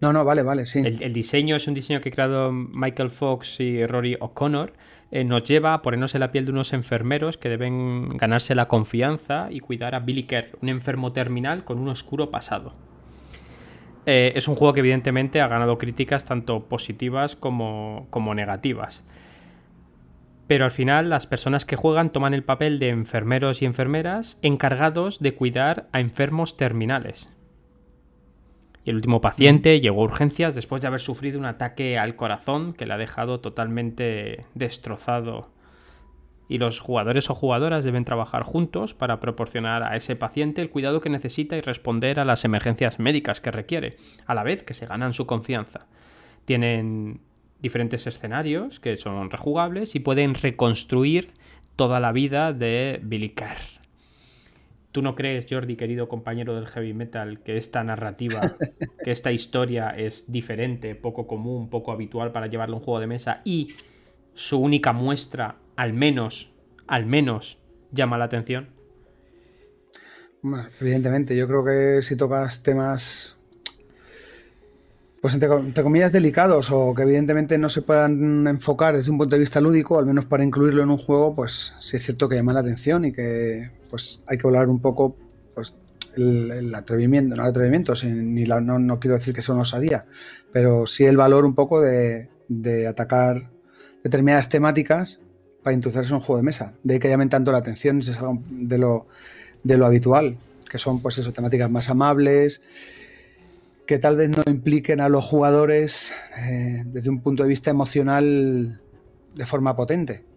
No, no, vale, vale, sí. El, diseño es un diseño que ha creado Michael Fox y Rory O'Connor. Eh, nos lleva a ponernos en la piel de unos enfermeros que deben ganarse la confianza y cuidar a Billy Kerr, un enfermo terminal con un oscuro pasado. Eh, es un juego que evidentemente ha ganado críticas tanto positivas como, como negativas. Pero al final las personas que juegan toman el papel de enfermeros y enfermeras encargados de cuidar a enfermos terminales el último paciente llegó a urgencias después de haber sufrido un ataque al corazón que le ha dejado totalmente destrozado. Y los jugadores o jugadoras deben trabajar juntos para proporcionar a ese paciente el cuidado que necesita y responder a las emergencias médicas que requiere, a la vez que se ganan su confianza. Tienen diferentes escenarios que son rejugables y pueden reconstruir toda la vida de Billy Kerr. ¿Tú no crees, Jordi, querido compañero del heavy metal, que esta narrativa, *laughs* que esta historia es diferente, poco común, poco habitual para llevarle un juego de mesa y su única muestra, al menos, al menos, llama la atención? evidentemente, yo creo que si tocas temas pues entre, comillas delicados o que evidentemente no se puedan enfocar desde un punto de vista lúdico, al menos para incluirlo en un juego, pues sí es cierto que llama la atención y que pues hay que hablar un poco pues el, atrevimiento, no el atrevimiento, ni no, quiero decir que eso no sabía, pero sí el valor un poco de, atacar determinadas temáticas para introducirse en un juego de mesa. De que llamen tanto la atención, es algo de lo, de lo habitual, que son pues eso, temáticas más amables, que tal vez no impliquen a los jugadores eh, desde un punto de vista emocional de forma potente.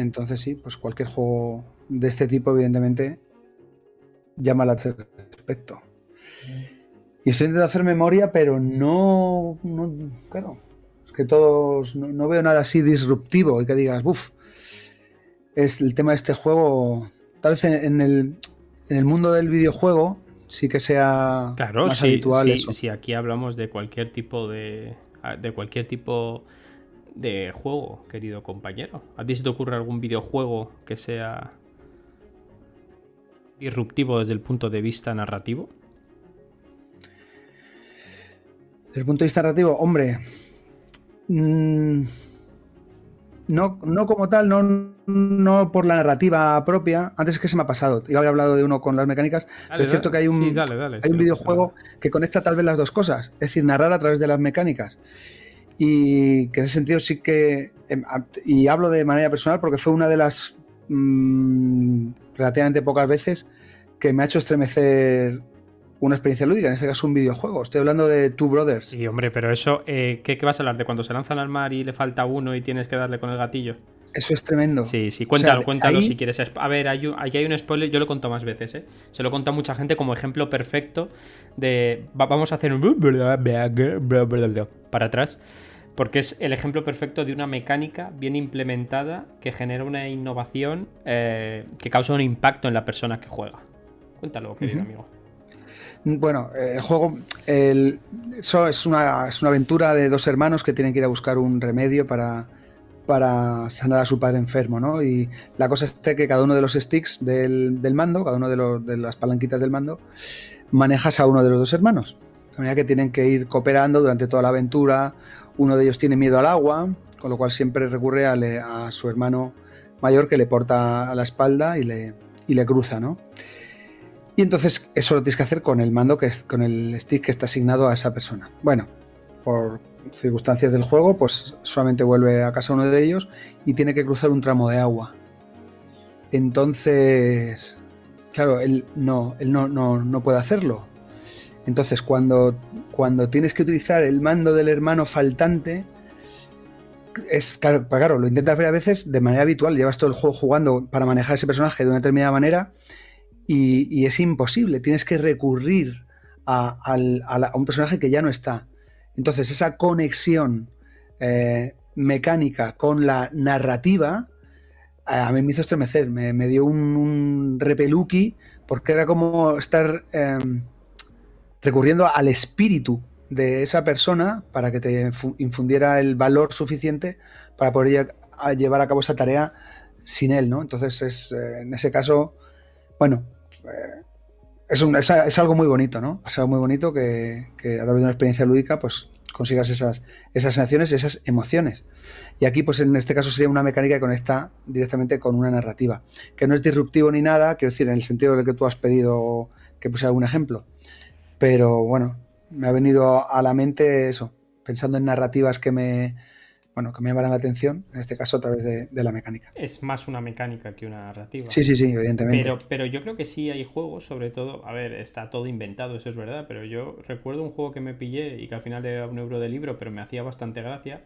Entonces sí, pues cualquier juego de este tipo evidentemente llama la atención respecto. Y estoy intentando hacer memoria, pero no, claro, es que todos, no, veo nada así disruptivo y que digas, uff, es el tema de este juego, tal vez en, el, en el mundo del videojuego sí que sea claro, más sí, habitual sí, eso. sí, aquí hablamos de cualquier tipo de. de cualquier tipo de juego, querido compañero. ¿A ti se te ocurre algún videojuego que sea disruptivo desde el punto de vista narrativo? Desde el punto de vista narrativo, hombre. mm, no, no como tal, no, no por la narrativa propia. Antes es que se me ha pasado. Yo había hablado de uno con las mecánicas. pero es cierto que hay un, sí, dale, dale, hay un videojuego que conecta tal vez las dos cosas. Es decir, narrar a través de las mecánicas. Y que en ese sentido sí que. em, Y hablo de manera personal porque fue una de las mm, relativamente pocas veces que me ha hecho estremecer una experiencia lúdica, en este caso un videojuego. Estoy hablando de Two Brothers. Sí, hombre, pero eso, eh, ¿qué, qué vas a hablar? ¿De cuando se lanzan al mar y le falta uno y tienes que darle con el gatillo? Eso es tremendo. Sí, sí, cuéntalo, cuéntalo ahí- si quieres. A ver, hay un- aquí hay un spoiler, yo lo he contado más veces, ¿eh? Se lo he contado a mucha gente como ejemplo perfecto de. va- vamos a hacer un. para atrás. Porque es el ejemplo perfecto de una mecánica bien implementada que genera una innovación eh, que causa un impacto en la persona que juega. Cuéntalo, querido amigo. Bueno, eh, el juego el- eso es, una, es una aventura de dos hermanos que tienen que ir a buscar un remedio para, para sanar a su padre enfermo, ¿no? Y la cosa es que cada uno de los sticks del, del mando, cada uno de, los- de las palanquitas del mando, manejas a uno de los dos hermanos. De manera que tienen que ir cooperando durante toda la aventura. Uno de ellos tiene miedo al agua, con lo cual siempre recurre a, a su hermano mayor que le porta a la espalda y le, y le cruza, ¿no? Y entonces eso lo tienes que hacer con el mando, que es con el stick que está asignado a esa persona. Bueno, por circunstancias del juego, pues solamente vuelve a casa uno de ellos y tiene que cruzar un tramo de agua. Entonces, claro, él no, él no, no, no puede hacerlo. Entonces, cuando, cuando tienes que utilizar el mando del hermano faltante, es claro, lo intentas ver a veces de manera habitual, llevas todo el juego jugando para manejar ese personaje de una determinada manera y, y es imposible, tienes que recurrir a, a un personaje que ya no está. Entonces, esa conexión eh, mecánica con la narrativa a mí me hizo estremecer, me, me dio un, repeluki porque era como estar eh, recurriendo al espíritu de esa persona para que te infu- infundiera el valor suficiente para poder llevar a cabo esa tarea sin él, ¿no? Entonces es eh, en ese caso, bueno, eh, es, un- es, es algo muy bonito, ¿no? Es algo muy bonito que, que a través de una experiencia lúdica, pues consigas esas, esas sensaciones, esas emociones. Y aquí, pues en este caso sería una mecánica que conecta directamente con una narrativa, que no es disruptivo ni nada, quiero decir, en el sentido del que tú has pedido que puse algún ejemplo. Pero bueno, me ha venido a la mente eso, pensando en narrativas que me, bueno, que me la atención, en este caso a través de, de la mecánica. Es más una mecánica que una narrativa. Sí, sí, sí, evidentemente. Pero, pero yo creo que sí hay juegos, sobre todo, a ver, está todo inventado, eso es verdad, pero yo recuerdo un juego que me pillé y que al final era un euro de libro, pero me hacía bastante gracia,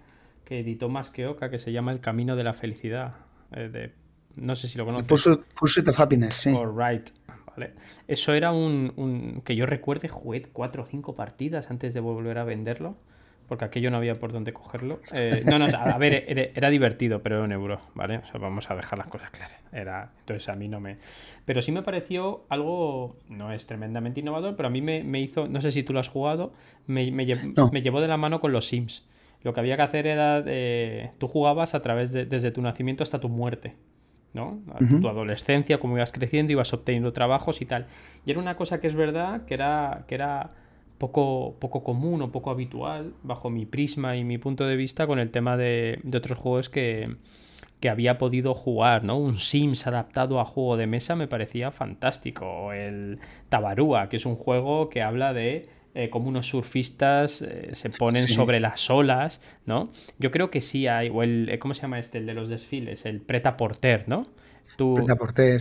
que editó más que Oca, que se llama El Camino de la Felicidad. eh, de, no sé si lo conoces. Pursuit, Pursuit of Happiness, sí. Alright, vale. Eso era un, un- que yo recuerde, jugué cuatro o cinco partidas antes de volver a venderlo. Porque aquello no había por dónde cogerlo. *laughs* Eh, no, no, a ver, era, era divertido, pero era un euro, ¿vale? O sea, vamos a dejar las cosas claras. Era, entonces a mí no me. Pero sí me pareció algo. No es tremendamente innovador, pero a mí me, me hizo. No sé si tú lo has jugado. Me, me lle- No. me llevó de la mano con los Sims. Lo que había que hacer era. eh, tú jugabas a través de. desde tu nacimiento hasta tu muerte. ¿No? A. Tu adolescencia, como ibas creciendo, ibas obteniendo trabajos y tal. Y era una cosa que es verdad que era, que era poco, poco común o poco habitual, bajo mi prisma y mi punto de vista, con el tema de, de otros juegos que, que había podido jugar, ¿no? Un Sims adaptado a juego de mesa me parecía fantástico. O el Tabarúa, que es un juego que habla de eh, cómo unos surfistas eh, se ponen Sí. sobre las olas, ¿no? Yo creo que sí hay, o el, eh, ¿cómo se llama este? El de los desfiles, el Preta Porter, ¿no? Tú, tú,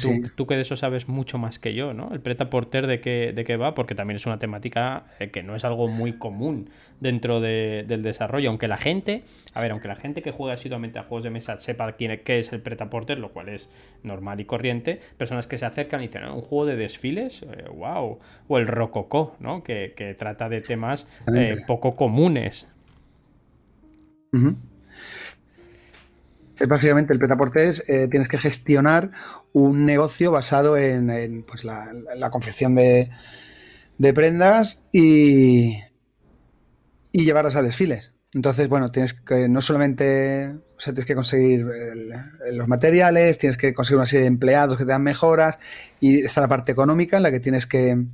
sí. tú que de eso sabes mucho más que yo, ¿no? El Preta Porter de qué, de qué va, porque también es una temática eh, que no es algo muy común dentro de- del desarrollo, aunque la gente, a ver, aunque la gente que juega asiduamente a juegos de mesa sepa quién, qué es el Preta Porter, lo cual es normal y corriente, personas que se acercan y dicen, "Ah, ¿un juego de desfiles? ¡Wow! O el Rococó, ¿no? Que, que trata de temas eh, poco comunes. Ujú. Es básicamente el pretaporte es, eh, tienes que gestionar un negocio basado en, pues la, confección de, prendas y, y llevarlas a desfiles. Entonces, bueno, tienes que no solamente, tienes que conseguir los materiales, tienes que conseguir una serie de empleados que te dan mejoras y está la parte económica en la que tienes que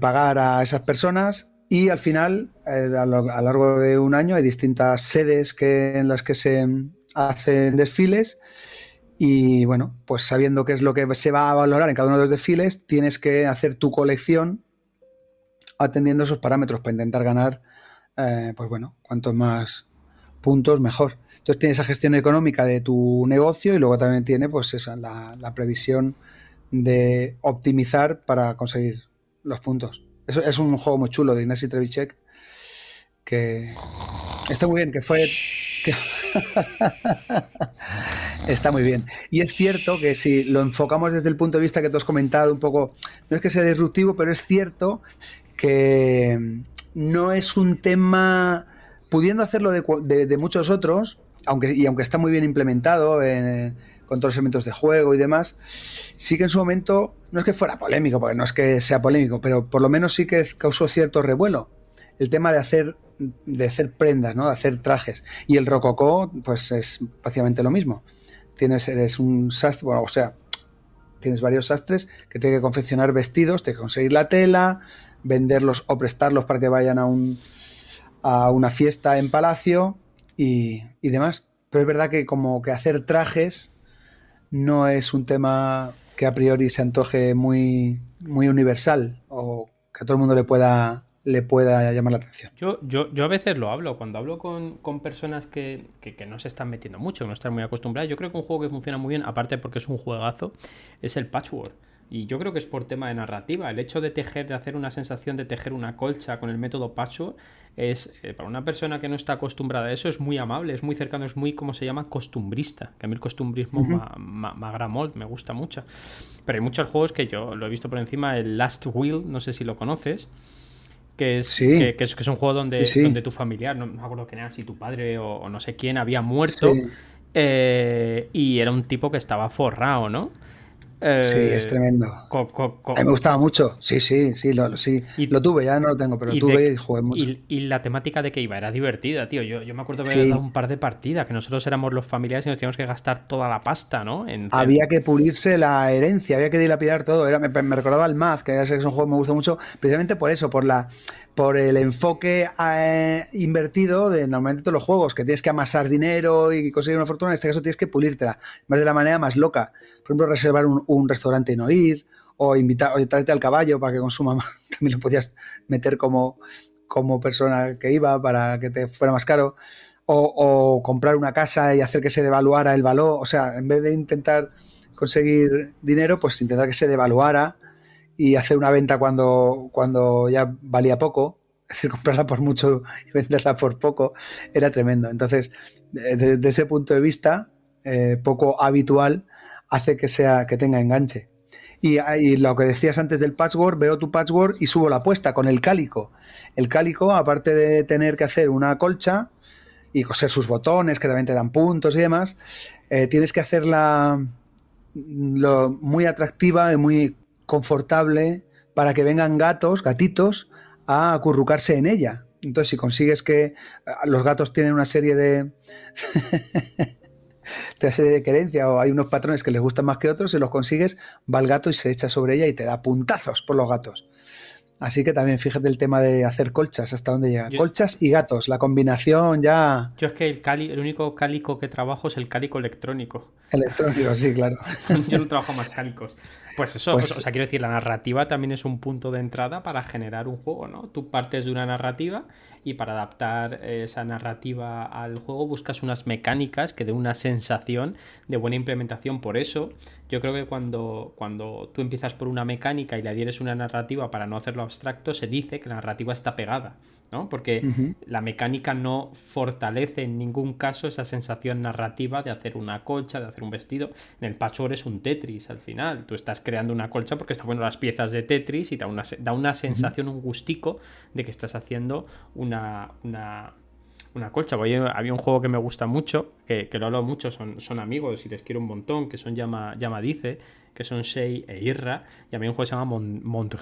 pagar a esas personas y al final, eh, a, lo, largo de un año, hay distintas sedes que, en las que se hacen desfiles. Y bueno, pues sabiendo qué es lo que se va a valorar en cada uno de los desfiles, tienes que hacer tu colección atendiendo esos parámetros para intentar ganar, eh, pues bueno, cuantos más puntos, mejor. Entonces tienes esa gestión económica de tu negocio y luego también tiene pues esa, la, la previsión de optimizar para conseguir los puntos. Es, un juego muy chulo de Ignacy Trevicek que está muy bien, que fue... *laughs* está muy bien. Y es cierto que si lo enfocamos desde el punto de vista que tú has comentado un poco, no es que sea disruptivo, pero es cierto que no es un tema, pudiendo hacerlo de, muchos otros, aunque, y aunque está muy bien implementado en, con todos los elementos de juego y demás, sí que en su momento, no es que fuera polémico, porque no es que sea polémico, pero por lo menos sí que causó cierto revuelo. El tema de hacer, de hacer prendas, ¿no? de hacer trajes. Y el rococó, pues es básicamente lo mismo. Tienes, eres un sastre, o sea, tienes varios sastres que tienen que confeccionar vestidos, tienes que conseguir la tela, venderlos o prestarlos para que vayan a, un, a una fiesta en palacio y, y demás. Pero es verdad que como que hacer trajes no es un tema que a priori se antoje muy, muy universal o que a todo el mundo le pueda, le pueda llamar la atención. Yo, yo, yo a veces lo hablo, cuando hablo con, personas que, que, no se están metiendo mucho, que no están muy acostumbradas, yo creo que un juego que funciona muy bien, aparte porque es un juegazo, es el Patchwork. Y yo creo que es por tema de narrativa. El hecho de tejer, de hacer una sensación de tejer una colcha con el método Patchwork, es, eh, para una persona que no está acostumbrada a eso, es muy amable, es muy cercano, es muy, como se llama, costumbrista. Que a mí el costumbrismo me, me gusta mucho. Pero hay muchos juegos que yo lo he visto por encima, el Last Will, no sé si lo conoces. Que es, que, es, que es un juego donde, donde tu familiar, no, me acuerdo quién era, si tu padre o, no sé quién, había muerto. Eh, y era un tipo que estaba forrado, ¿no? Sí, es eh, tremendo. a mí me gustaba mucho. Sí, sí, sí, lo, sí. lo tuve, ya no lo tengo, pero tuve y jugué mucho. Y, la temática de que iba era divertida, tío. Yo, yo me acuerdo de haber dado un par de partidas, que nosotros éramos los familiares y nos teníamos que gastar toda la pasta, ¿no? había que pulirse la herencia, había que dilapidar todo. Era, me, recordaba ya sé que es un juego que me gusta mucho, precisamente por eso, por la por el enfoque eh, invertido de normalmente todos los juegos, que tienes que amasar dinero y conseguir una fortuna, en este caso tienes que pulírtela, más de la manera más loca. Por ejemplo, reservar un, restaurante y no ir, o invitar, o traerte al caballo para que consuma más, *laughs* también lo podías meter como, como persona que iba para que te fuera más caro. O, o, comprar una casa y hacer que se devaluara el valor. O sea, en vez de intentar conseguir dinero, pues intentar que se devaluara y hacer una venta cuando, cuando ya valía poco, es decir, *laughs* comprarla por mucho y venderla por poco, era tremendo. Entonces, desde ese punto de vista, eh, poco habitual, hace que, sea, que tenga enganche. Y, lo que decías antes del patchwork, veo tu patchwork y subo la apuesta con el cálico. El cálico, aparte de tener que hacer una colcha y coser sus botones, que también te dan puntos y demás, eh, tienes que hacerla lo, muy atractiva y muy confortable para que vengan gatos, gatitos, a acurrucarse en ella. Entonces, si consigues que ah, los gatos tienen una serie de, *laughs* una serie de querencia o hay unos patrones que les gustan más que otros, si los consigues, va el gato y se echa sobre ella y te da puntazos por los gatos. Así que también fíjate el tema de hacer colchas, hasta dónde llega. colchas y gatos, la combinación ya. Yo es que el, cali, el único cálico que trabajo es el cálico electrónico. Electrónico, sí, claro. *laughs* Yo no trabajo más cálicos. Pues eso, pues o sea, quiero decir, la narrativa también es un punto de entrada para generar un juego, ¿no? Tú partes de una narrativa y para adaptar esa narrativa al juego buscas unas mecánicas que den una sensación de buena implementación. Por eso, yo creo que cuando, cuando tú empiezas por una mecánica y le adhieres una narrativa para no hacerlo abstracto, se dice que la narrativa está pegada. ¿no? Porque la mecánica no fortalece en ningún caso esa sensación narrativa de hacer una colcha, de hacer un vestido. En el patchwork es un Tetris al final. Tú estás creando una colcha porque estás poniendo las piezas de Tetris y da una, da una sensación, un gustico de que estás haciendo una, una una colcha. Había un juego que me gusta mucho, que, lo hablo mucho, son, son amigos y les quiero un montón, que son Llama, Llama Dice, que son Shei e Irra, y a mí un juego que se llama Mont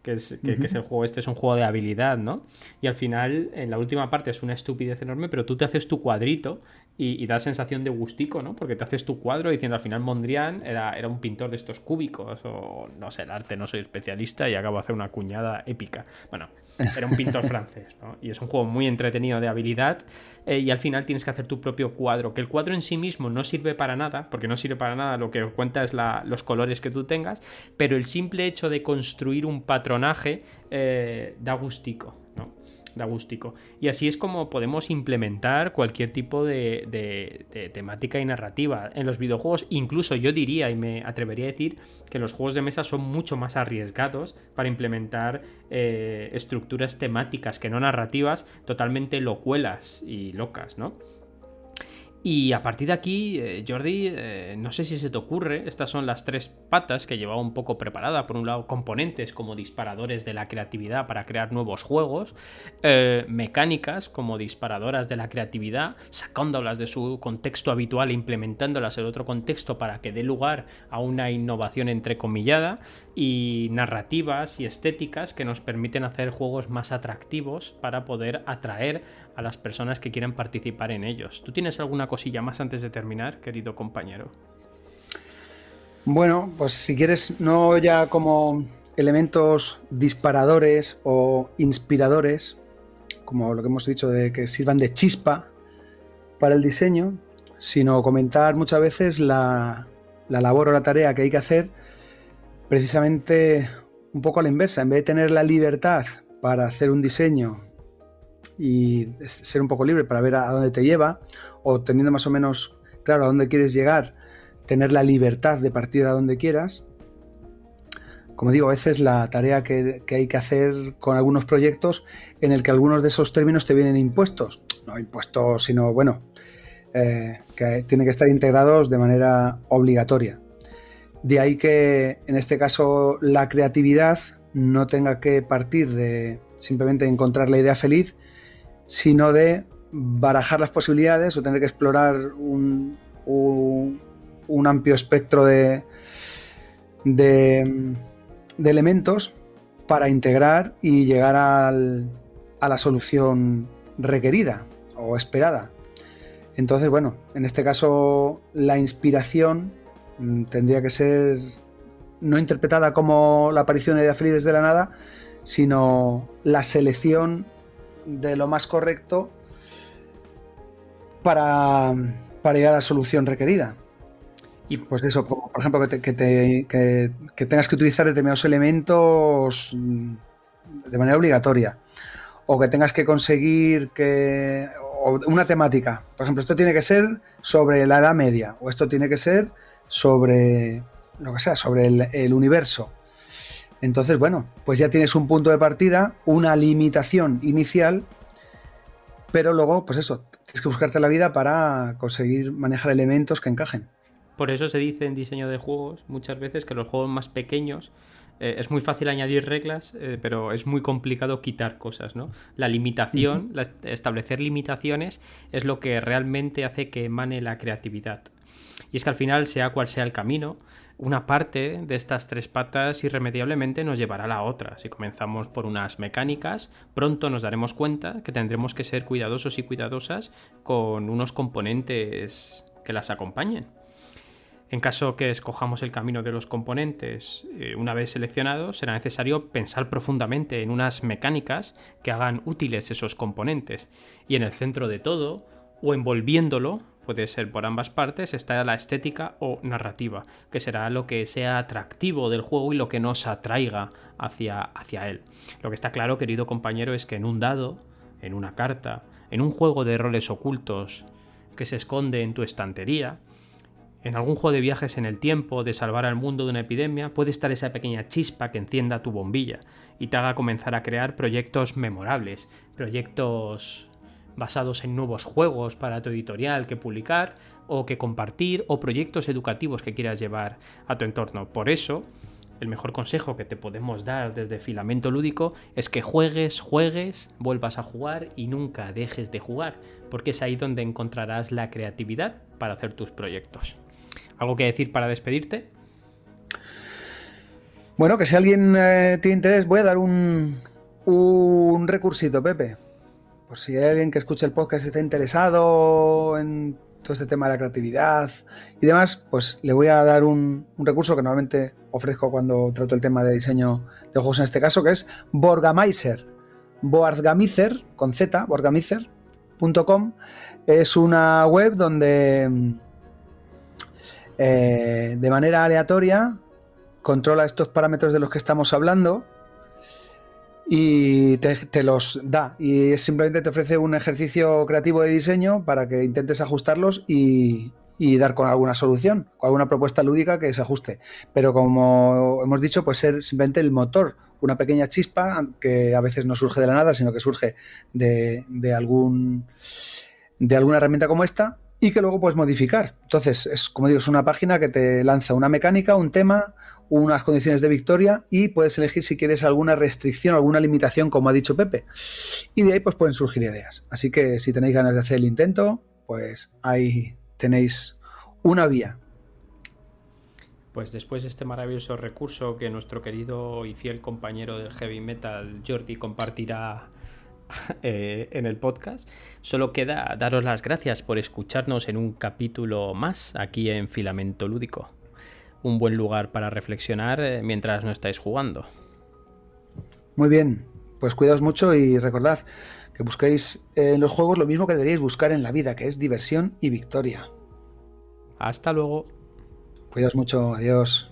que es, que, es el juego, este es un juego de habilidad, ¿no? Y al final, en la última parte es una estupidez enorme, pero tú te haces tu cuadrito y, da sensación de gustico, ¿no? Porque te haces tu cuadro diciendo al final Mondrian era, era un pintor de estos cúbicos, o no sé, el arte, no soy especialista y acabo de hacer una cuñada épica. Bueno, era un pintor *laughs* francés, ¿no? Y es un juego muy entretenido de habilidad eh, y al final tienes que hacer tu propio cuadro, que el cuadro en sí mismo no sirve para nada, porque no sirve para nada, lo que cuenta es los colores que tú tengas, pero el simple hecho de construir un patronaje eh, da gustico, ¿no? da gústico. Y así es como podemos implementar cualquier tipo de, temática y narrativa en los videojuegos. Incluso yo diría y me atrevería a decir que los juegos de mesa son mucho más arriesgados para implementar eh, estructuras temáticas que no narrativas totalmente locuelas y locas, ¿no? Y a partir de aquí, eh, Jordi, eh, no sé si se te ocurre, estas son las tres patas que llevaba un poco preparada. Por un lado, componentes como disparadores de la creatividad para crear nuevos juegos, eh, mecánicas como disparadoras de la creatividad, sacándolas de su contexto habitual e implementándolas en otro contexto para que dé lugar a una innovación entrecomillada, y narrativas y estéticas que nos permiten hacer juegos más atractivos para poder atraer a las personas que quieren participar en ellos. ¿Tú tienes alguna cosilla más antes de terminar, querido compañero? Bueno, pues si quieres, no ya como elementos disparadores o inspiradores, como lo que hemos dicho de que sirvan de chispa para el diseño, sino comentar muchas veces la, la labor o la tarea que hay que hacer precisamente un poco a la inversa. En vez de tener la libertad para hacer un diseño y ser un poco libre para ver a dónde te lleva, o teniendo más o menos claro a dónde quieres llegar, tener la libertad de partir a donde quieras. Como digo, a veces la tarea que, hay que hacer con algunos proyectos en el que algunos de esos términos te vienen impuestos. No impuestos, sino, bueno, eh, que tienen que estar integrados de manera obligatoria. De ahí que en este caso la creatividad no tenga que partir de simplemente encontrar la idea feliz, sino de barajar las posibilidades o tener que explorar un, amplio espectro de, de, elementos para integrar y llegar a la solución requerida o esperada. Entonces, bueno, en este caso la inspiración mm, tendría que ser no interpretada como la aparición de feliz desde la nada, sino la selección de lo más correcto para, llegar a la solución requerida. Y pues eso, por ejemplo, que, tengas que utilizar determinados elementos mm, de manera obligatoria. O que tengas que conseguir que. una temática. Por ejemplo, esto tiene que ser sobre la Edad Media. O esto tiene que ser sobre. lo que sea, sobre el universo. Entonces, bueno, pues ya tienes un punto de partida, una limitación inicial, pero luego, pues eso, tienes que buscarte la vida para conseguir manejar elementos que encajen. Por eso se dice en diseño de juegos muchas veces que los juegos más pequeños eh, es muy fácil añadir reglas, eh, pero es muy complicado quitar cosas, ¿no? La limitación, establecer limitaciones es lo que realmente hace que emane la creatividad. Y es que al final, sea cual sea el camino, una parte de estas tres patas irremediablemente nos llevará a la otra. Si comenzamos por unas mecánicas, pronto nos daremos cuenta que tendremos que ser cuidadosos y cuidadosas con unos componentes que las acompañen. En caso que escojamos el camino de los componentes eh, una vez seleccionados, será necesario pensar profundamente en unas mecánicas que hagan útiles esos componentes. Y en el centro de todo, o envolviéndolo, puede ser por ambas partes, está la estética o narrativa, que será lo que sea atractivo del juego y lo que nos atraiga hacia, hacia él. Lo que está claro, querido compañero, es que en un dado, en una carta, en un juego de roles ocultos que se esconde en tu estantería, en algún juego de viajes en el tiempo, de salvar al mundo de una epidemia, puede estar esa pequeña chispa que encienda tu bombilla y te haga comenzar a crear proyectos memorables, proyectos basados en nuevos juegos para tu editorial que publicar o que compartir o proyectos educativos que quieras llevar a tu entorno. Por eso, el mejor consejo que te podemos dar desde Filamento Lúdico es que juegues, juegues, vuelvas a jugar y nunca dejes de jugar, porque es ahí donde encontrarás la creatividad para hacer tus proyectos. ¿Algo que decir para despedirte? Bueno, que si alguien eh, tiene interés, voy a dar un, un recursito, Pepe. Por si hay alguien que escuche el podcast y está interesado en todo este tema de la creatividad y demás, pues le voy a dar un, recurso que normalmente ofrezco cuando trato el tema de diseño de juegos en este caso, que es Borgamizer. Boardgamizer, con Z, borgamizer.com. Es una web donde eh, de manera aleatoria controla estos parámetros de los que estamos hablando y te, los da. Y simplemente te ofrece un ejercicio creativo de diseño para que intentes ajustarlos y, dar con alguna solución, con alguna propuesta lúdica que se ajuste. Pero como hemos dicho, puede ser simplemente el motor, una pequeña chispa que a veces no surge de la nada, sino que surge de, de algún de alguna herramienta como esta y que luego puedes modificar. Entonces, es como digo, es una página que te lanza una mecánica, un tema, unas condiciones de victoria y puedes elegir si quieres alguna restricción, alguna limitación, como ha dicho Pepe. Y de ahí pues pueden surgir ideas. Así que si tenéis ganas de hacer el intento, pues ahí tenéis una vía. Pues después de este maravilloso recurso que nuestro querido y fiel compañero del heavy metal Jordi compartirá *laughs* Eh, en el podcast. Solo queda daros las gracias por escucharnos en un capítulo más aquí en Filamento Lúdico. Un buen lugar para reflexionar eh, mientras no estáis jugando. Muy bien, pues cuidaos mucho y recordad que busquéis en los juegos lo mismo que deberíais buscar en la vida, que es diversión y victoria. Hasta luego. Cuidaos mucho, adiós.